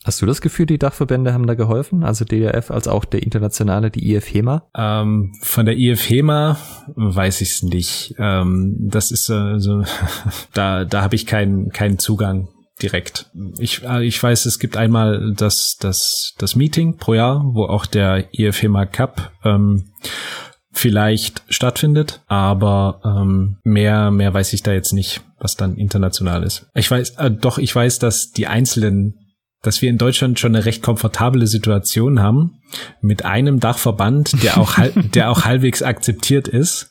Hast du das Gefühl, die Dachverbände haben da geholfen? Also DRF als auch der internationale, die IFHEMA? Ähm, von der IFHEMA weiß ich es nicht. Ähm, das ist äh, so, da, da habe ich keinen keinen Zugang direkt. Ich, äh, ich weiß, es gibt einmal das, das, das Meeting pro Jahr, wo auch der IFHEMA Cup ähm, vielleicht stattfindet, aber ähm, mehr mehr weiß ich da jetzt nicht, was dann international ist. Ich weiß, äh, doch ich weiß, dass die einzelnen dass wir in Deutschland schon eine recht komfortable Situation haben mit einem Dachverband, der auch der auch halbwegs akzeptiert ist.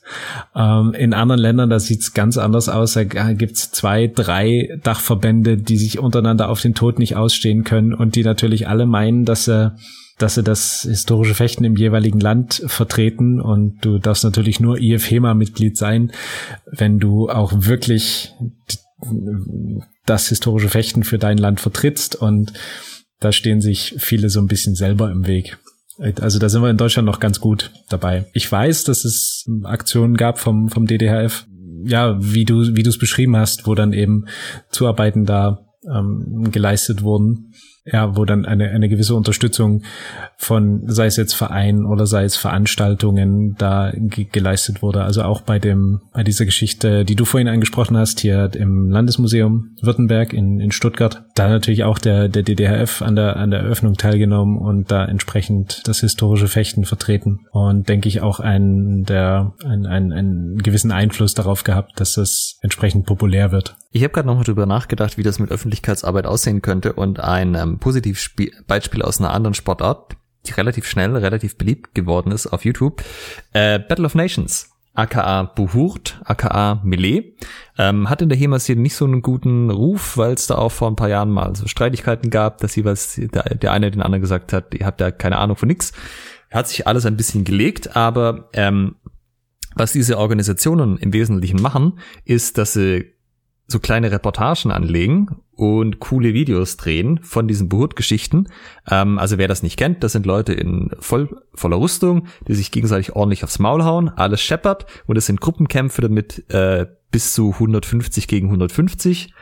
Ähm, in anderen Ländern da sieht's ganz anders aus. Da gibt's zwei, drei Dachverbände, die sich untereinander auf den Tod nicht ausstehen können und die natürlich alle meinen, dass sie dass sie das historische Fechten im jeweiligen Land vertreten und du darfst natürlich nur IFHEMA-Mitglied sein, wenn du auch wirklich das historische Fechten für dein Land vertrittst und da stehen sich viele so ein bisschen selber im Weg. Also da sind wir in Deutschland noch ganz gut dabei. Ich weiß, dass es Aktionen gab vom, vom DDHF. ja, wie du, wie du es beschrieben hast, wo dann eben Zuarbeiten da ähm, geleistet wurden ja, wo dann eine, eine gewisse Unterstützung von, sei es jetzt Vereinen oder sei es Veranstaltungen, da ge geleistet wurde. Also auch bei dem, bei dieser Geschichte, die du vorhin angesprochen hast, hier im Landesmuseum Württemberg in, in Stuttgart, da natürlich auch der, der DDHF an der, an der Eröffnung teilgenommen und da entsprechend das historische Fechten vertreten und denke ich auch einen, der, einen, einen, einen gewissen Einfluss darauf gehabt, dass das entsprechend populär wird. Ich habe gerade nochmal drüber nachgedacht, wie das mit Öffentlichkeitsarbeit aussehen könnte und ein ähm, positives Beispiel aus einer anderen Sportart, die relativ schnell, relativ beliebt geworden ist auf YouTube. Äh, Battle of Nations, aka Buhurt, aka Melee, ähm, hat in der HEMA-Szene nicht so einen guten Ruf, weil es da auch vor ein paar Jahren mal so Streitigkeiten gab, dass jeweils der, der eine den anderen gesagt hat, ihr habt ja keine Ahnung von nix. Hat sich alles ein bisschen gelegt, aber ähm, was diese Organisationen im Wesentlichen machen, ist, dass sie so kleine Reportagen anlegen und coole Videos drehen von diesen Behut-Geschichten. Ähm, also wer das nicht kennt, das sind Leute in voll, voller Rüstung, die sich gegenseitig ordentlich aufs Maul hauen, alles scheppert und es sind Gruppenkämpfe damit äh, bis zu 150 gegen 150.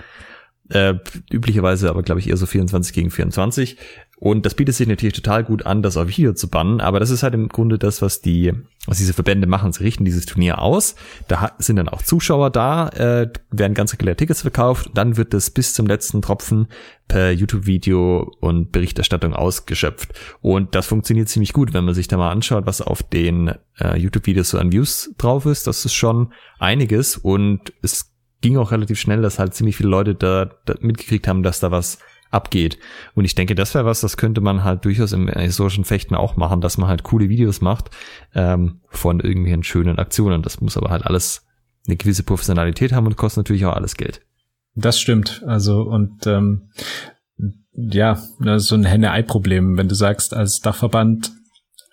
Äh, üblicherweise aber, glaube ich, eher so 24 gegen 24. Und das bietet sich natürlich total gut an, das auf Video zu bannen, aber das ist halt im Grunde das, was die, was diese Verbände machen. Sie richten dieses Turnier aus. Da sind dann auch Zuschauer da, äh, werden ganz regulär Tickets verkauft. Dann wird das bis zum letzten Tropfen per YouTube-Video und Berichterstattung ausgeschöpft. Und das funktioniert ziemlich gut, wenn man sich da mal anschaut, was auf den äh, YouTube-Videos so an Views drauf ist. Das ist schon einiges und es ging auch relativ schnell, dass halt ziemlich viele Leute da, da mitgekriegt haben, dass da was abgeht. Und ich denke, das wäre was, das könnte man halt durchaus im historischen Fechten auch machen, dass man halt coole Videos macht ähm, von irgendwelchen schönen Aktionen. Das muss aber halt alles eine gewisse Professionalität haben und kostet natürlich auch alles Geld. Das stimmt. Also und ähm, ja, so ein Henne-Ei-Problem, wenn du sagst, als Dachverband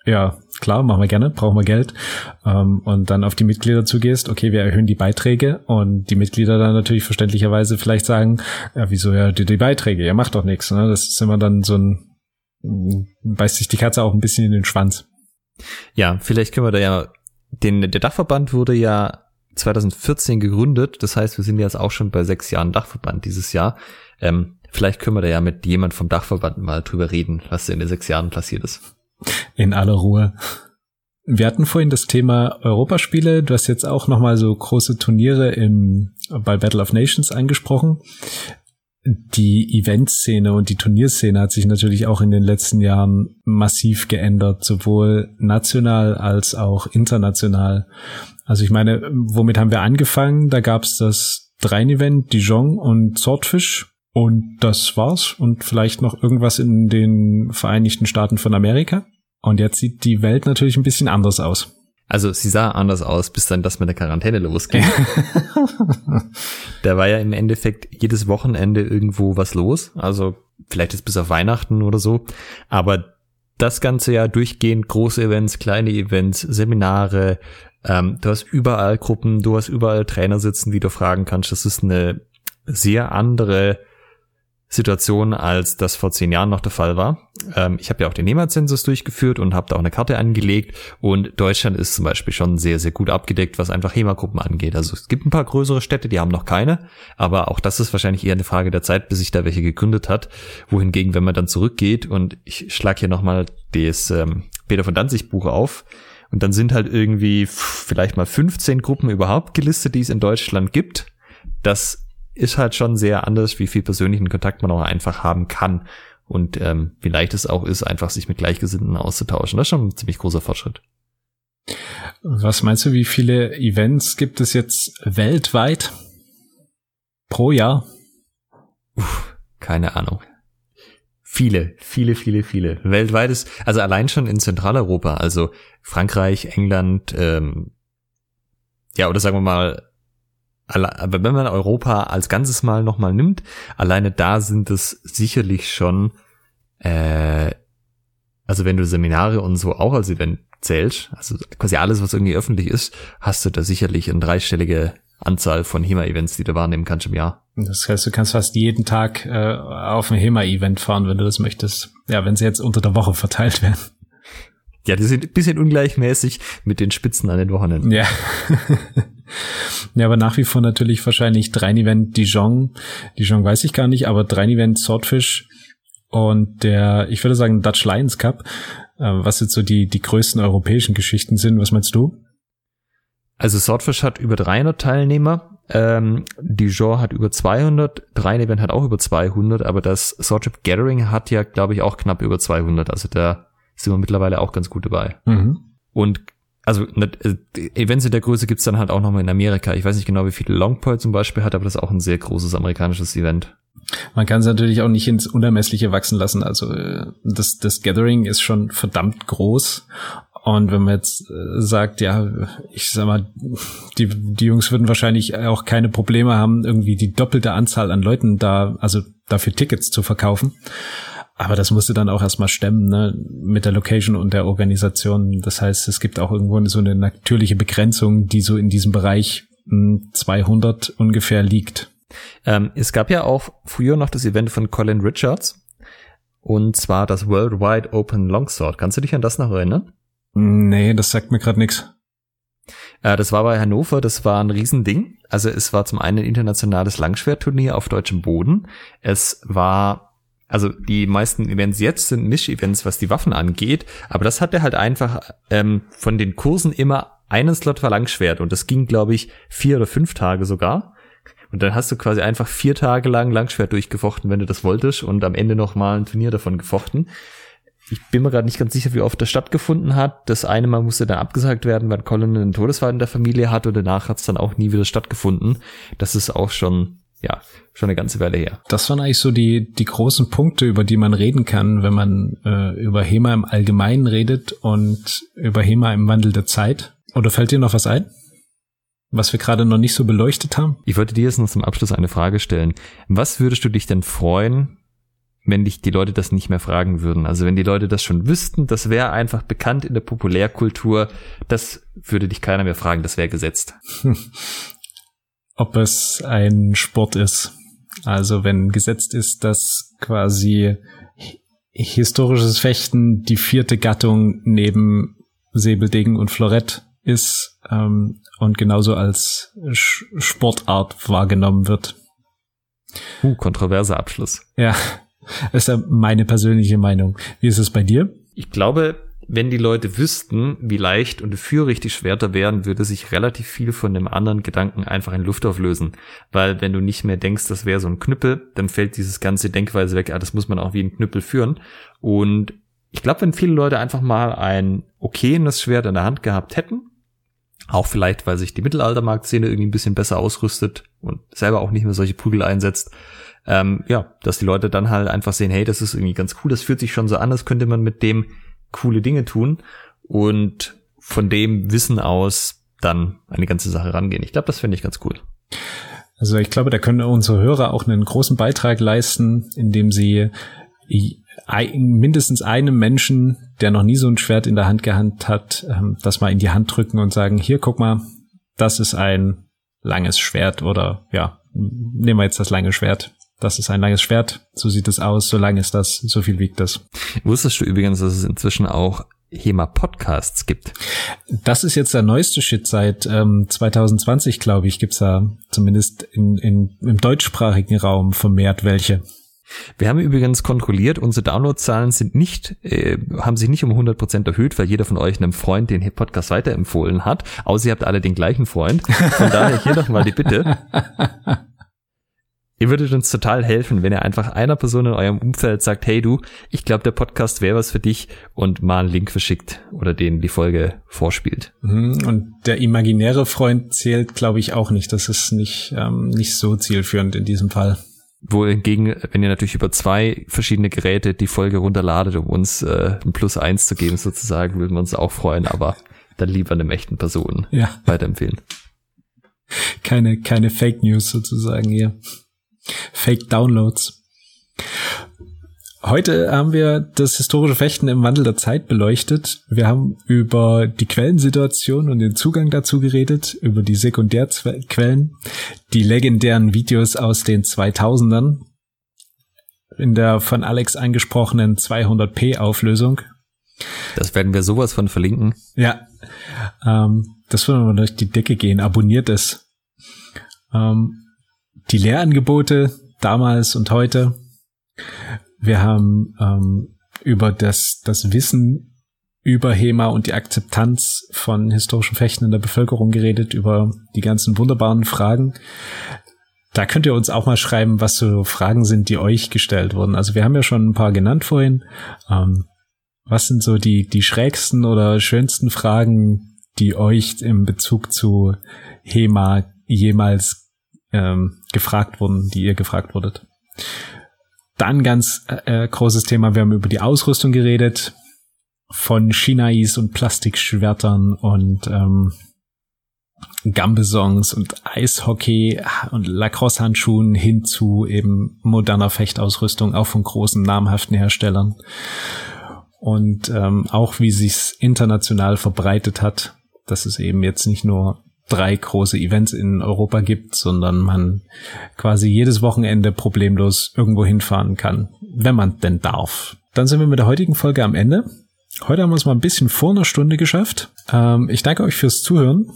ja, klar, machen wir gerne, brauchen wir Geld. Ähm, und dann auf die Mitglieder zugehst, okay, wir erhöhen die Beiträge und die Mitglieder dann natürlich verständlicherweise vielleicht sagen, ja, wieso ja die, die Beiträge, ihr macht doch nichts. Ne? Das ist immer dann so ein, beißt sich die Katze auch ein bisschen in den Schwanz. Ja, vielleicht können wir da ja, den, der Dachverband wurde ja 2014 gegründet, das heißt, wir sind jetzt auch schon bei sechs Jahren Dachverband dieses Jahr. Ähm, vielleicht können wir da ja mit jemand vom Dachverband mal drüber reden, was in den sechs Jahren passiert ist. In aller Ruhe. Wir hatten vorhin das Thema Europaspiele. Du hast jetzt auch nochmal so große Turniere im, bei Battle of Nations angesprochen. Die Eventszene und die Turnierszene hat sich natürlich auch in den letzten Jahren massiv geändert, sowohl national als auch international. Also ich meine, womit haben wir angefangen? Da gab es das Drein-Event, Dijon und Swordfish. Und das war's. Und vielleicht noch irgendwas in den Vereinigten Staaten von Amerika. Und jetzt sieht die Welt natürlich ein bisschen anders aus. Also sie sah anders aus, bis dann das mit der Quarantäne losging. da war ja im Endeffekt jedes Wochenende irgendwo was los. Also vielleicht ist bis auf Weihnachten oder so. Aber das ganze Jahr durchgehend große Events, kleine Events, Seminare. Ähm, du hast überall Gruppen, du hast überall Trainer sitzen, die du fragen kannst. Das ist eine sehr andere Situation, als das vor zehn Jahren noch der Fall war. Ähm, ich habe ja auch den NEMA-Zensus durchgeführt und habe da auch eine Karte angelegt und Deutschland ist zum Beispiel schon sehr, sehr gut abgedeckt, was einfach HEMA-Gruppen angeht. Also es gibt ein paar größere Städte, die haben noch keine, aber auch das ist wahrscheinlich eher eine Frage der Zeit, bis sich da welche gegründet hat. Wohingegen, wenn man dann zurückgeht und ich schlag hier nochmal das ähm, Peter von Danzig Buch auf, und dann sind halt irgendwie vielleicht mal 15 Gruppen überhaupt gelistet, die es in Deutschland gibt. Das ist halt schon sehr anders, wie viel persönlichen Kontakt man auch einfach haben kann und ähm, wie leicht es auch ist, einfach sich mit Gleichgesinnten auszutauschen. Das ist schon ein ziemlich großer Fortschritt. Was meinst du, wie viele Events gibt es jetzt weltweit pro Jahr? Uff, keine Ahnung. Viele, viele, viele, viele. Weltweit ist, also allein schon in Zentraleuropa, also Frankreich, England, ähm, ja, oder sagen wir mal aber wenn man Europa als ganzes Mal nochmal nimmt, alleine da sind es sicherlich schon, äh, also wenn du Seminare und so auch als Event zählst, also quasi alles, was irgendwie öffentlich ist, hast du da sicherlich eine dreistellige Anzahl von HEMA-Events, die du wahrnehmen kannst im Jahr. Das heißt, du kannst fast jeden Tag äh, auf ein HEMA-Event fahren, wenn du das möchtest. Ja, wenn sie jetzt unter der Woche verteilt werden. Ja, die sind ein bisschen ungleichmäßig mit den Spitzen an den Wochenenden. Ja. Ja, aber nach wie vor natürlich wahrscheinlich Drein-Event Dijon. Dijon weiß ich gar nicht, aber Drein-Event Swordfish und der, ich würde sagen, Dutch Lions Cup, äh, was jetzt so die, die größten europäischen Geschichten sind. Was meinst du? Also Swordfish hat über 300 Teilnehmer, ähm, Dijon hat über 200, Drein Event hat auch über 200, aber das Swordship Gathering hat ja, glaube ich, auch knapp über 200. Also da sind wir mittlerweile auch ganz gut dabei. Mhm. Und also äh, Events in der Größe gibt's dann halt auch nochmal in Amerika. Ich weiß nicht genau, wie viele Longpoint zum Beispiel hat, aber das ist auch ein sehr großes amerikanisches Event. Man kann es natürlich auch nicht ins Unermessliche wachsen lassen. Also äh, das, das Gathering ist schon verdammt groß. Und wenn man jetzt äh, sagt, ja, ich sag mal, die, die Jungs würden wahrscheinlich auch keine Probleme haben, irgendwie die doppelte Anzahl an Leuten da, also dafür Tickets zu verkaufen. Aber das musste dann auch erstmal stemmen, ne, mit der Location und der Organisation. Das heißt, es gibt auch irgendwo so eine natürliche Begrenzung, die so in diesem Bereich 200 hm, ungefähr liegt. Ähm, es gab ja auch früher noch das Event von Colin Richards. Und zwar das Worldwide Open Longsword. Kannst du dich an das noch erinnern? Nee, das sagt mir gerade nichts. Äh, das war bei Hannover, das war ein Riesending. Also es war zum einen ein internationales Langschwertturnier auf deutschem Boden. Es war also die meisten Events jetzt sind Misch-Events, was die Waffen angeht, aber das hatte halt einfach ähm, von den Kursen immer einen Slot Verlangschwert und das ging, glaube ich, vier oder fünf Tage sogar. Und dann hast du quasi einfach vier Tage lang Langschwert durchgefochten, wenn du das wolltest und am Ende nochmal ein Turnier davon gefochten. Ich bin mir gerade nicht ganz sicher, wie oft das stattgefunden hat. Das eine Mal musste dann abgesagt werden, weil Colin einen Todesfall in der Familie hat und danach hat es dann auch nie wieder stattgefunden. Das ist auch schon ja, schon eine ganze Weile her. Das waren eigentlich so die, die großen Punkte, über die man reden kann, wenn man äh, über HEMA im Allgemeinen redet und über HEMA im Wandel der Zeit. Oder fällt dir noch was ein? Was wir gerade noch nicht so beleuchtet haben? Ich wollte dir jetzt noch zum Abschluss eine Frage stellen. Was würdest du dich denn freuen, wenn dich die Leute das nicht mehr fragen würden? Also wenn die Leute das schon wüssten, das wäre einfach bekannt in der Populärkultur, das würde dich keiner mehr fragen, das wäre gesetzt. ob es ein Sport ist. Also wenn gesetzt ist, dass quasi historisches Fechten die vierte Gattung neben Säbeldegen und Florett ist ähm, und genauso als Sportart wahrgenommen wird. Uh, kontroverser Abschluss. Ja, das ist ja meine persönliche Meinung. Wie ist es bei dir? Ich glaube, wenn die Leute wüssten, wie leicht und führig die Schwerter wären, würde sich relativ viel von dem anderen Gedanken einfach in Luft auflösen. Weil wenn du nicht mehr denkst, das wäre so ein Knüppel, dann fällt dieses ganze Denkweise weg, ah, das muss man auch wie ein Knüppel führen. Und ich glaube, wenn viele Leute einfach mal ein okayes Schwert in der Hand gehabt hätten, auch vielleicht, weil sich die Mittelaltermarktszene irgendwie ein bisschen besser ausrüstet und selber auch nicht mehr solche Prügel einsetzt, ähm, ja, dass die Leute dann halt einfach sehen, hey, das ist irgendwie ganz cool, das fühlt sich schon so an, als könnte man mit dem coole Dinge tun und von dem Wissen aus dann eine ganze Sache rangehen. Ich glaube, das finde ich ganz cool. Also ich glaube, da können unsere Hörer auch einen großen Beitrag leisten, indem sie mindestens einem Menschen, der noch nie so ein Schwert in der Hand gehabt hat, ähm, das mal in die Hand drücken und sagen, hier, guck mal, das ist ein langes Schwert oder ja, nehmen wir jetzt das lange Schwert das ist ein langes Schwert, so sieht es aus, so lang ist das, so viel wiegt das. Wusstest du übrigens, dass es inzwischen auch HEMA-Podcasts gibt? Das ist jetzt der neueste Shit seit ähm, 2020, glaube ich, gibt's da zumindest in, in, im deutschsprachigen Raum vermehrt welche. Wir haben übrigens kontrolliert, unsere Downloadzahlen sind nicht, äh, haben sich nicht um 100% erhöht, weil jeder von euch einem Freund den Podcast weiterempfohlen hat, außer ihr habt alle den gleichen Freund. Von daher hier nochmal die Bitte. Ihr würdet uns total helfen, wenn ihr einfach einer Person in eurem Umfeld sagt, hey du, ich glaube, der Podcast wäre was für dich und mal einen Link verschickt oder denen die Folge vorspielt. Mhm, und der imaginäre Freund zählt, glaube ich, auch nicht. Das ist nicht, ähm, nicht so zielführend in diesem Fall. Wohingegen, wenn ihr natürlich über zwei verschiedene Geräte die Folge runterladet, um uns äh, ein Plus eins zu geben, sozusagen, würden wir uns auch freuen, aber dann lieber einem echten Person ja. weiterempfehlen. Keine, keine Fake News sozusagen hier. Fake Downloads. Heute haben wir das historische Fechten im Wandel der Zeit beleuchtet. Wir haben über die Quellensituation und den Zugang dazu geredet, über die Sekundärquellen, die legendären Videos aus den 2000ern in der von Alex angesprochenen 200p Auflösung. Das werden wir sowas von verlinken. Ja, ähm, das würde mal durch die Decke gehen. Abonniert es. Ähm, die Lehrangebote damals und heute. Wir haben ähm, über das, das Wissen über HEMA und die Akzeptanz von historischen Fechten in der Bevölkerung geredet, über die ganzen wunderbaren Fragen. Da könnt ihr uns auch mal schreiben, was so Fragen sind, die euch gestellt wurden. Also wir haben ja schon ein paar genannt vorhin. Ähm, was sind so die, die schrägsten oder schönsten Fragen, die euch im Bezug zu HEMA jemals ähm, gefragt wurden, die ihr gefragt wurdet? Dann ganz äh, großes Thema, wir haben über die Ausrüstung geredet, von Shinais und Plastikschwertern und ähm, Gambesongs und Eishockey und Lacrosse-Handschuhen hin zu eben moderner Fechtausrüstung, auch von großen namhaften Herstellern. Und ähm, auch wie sich's international verbreitet hat, dass es eben jetzt nicht nur drei große Events in Europa gibt, sondern man quasi jedes Wochenende problemlos irgendwo hinfahren kann, wenn man denn darf. Dann sind wir mit der heutigen Folge am Ende. Heute haben wir es mal ein bisschen vor einer Stunde geschafft. Ähm, ich danke euch fürs Zuhören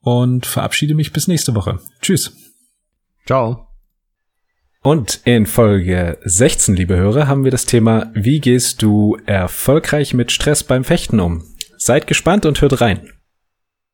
und verabschiede mich bis nächste Woche. Tschüss. Ciao. Und in Folge 16, liebe Hörer, haben wir das Thema, wie gehst du erfolgreich mit Stress beim Fechten um? Seid gespannt und hört rein.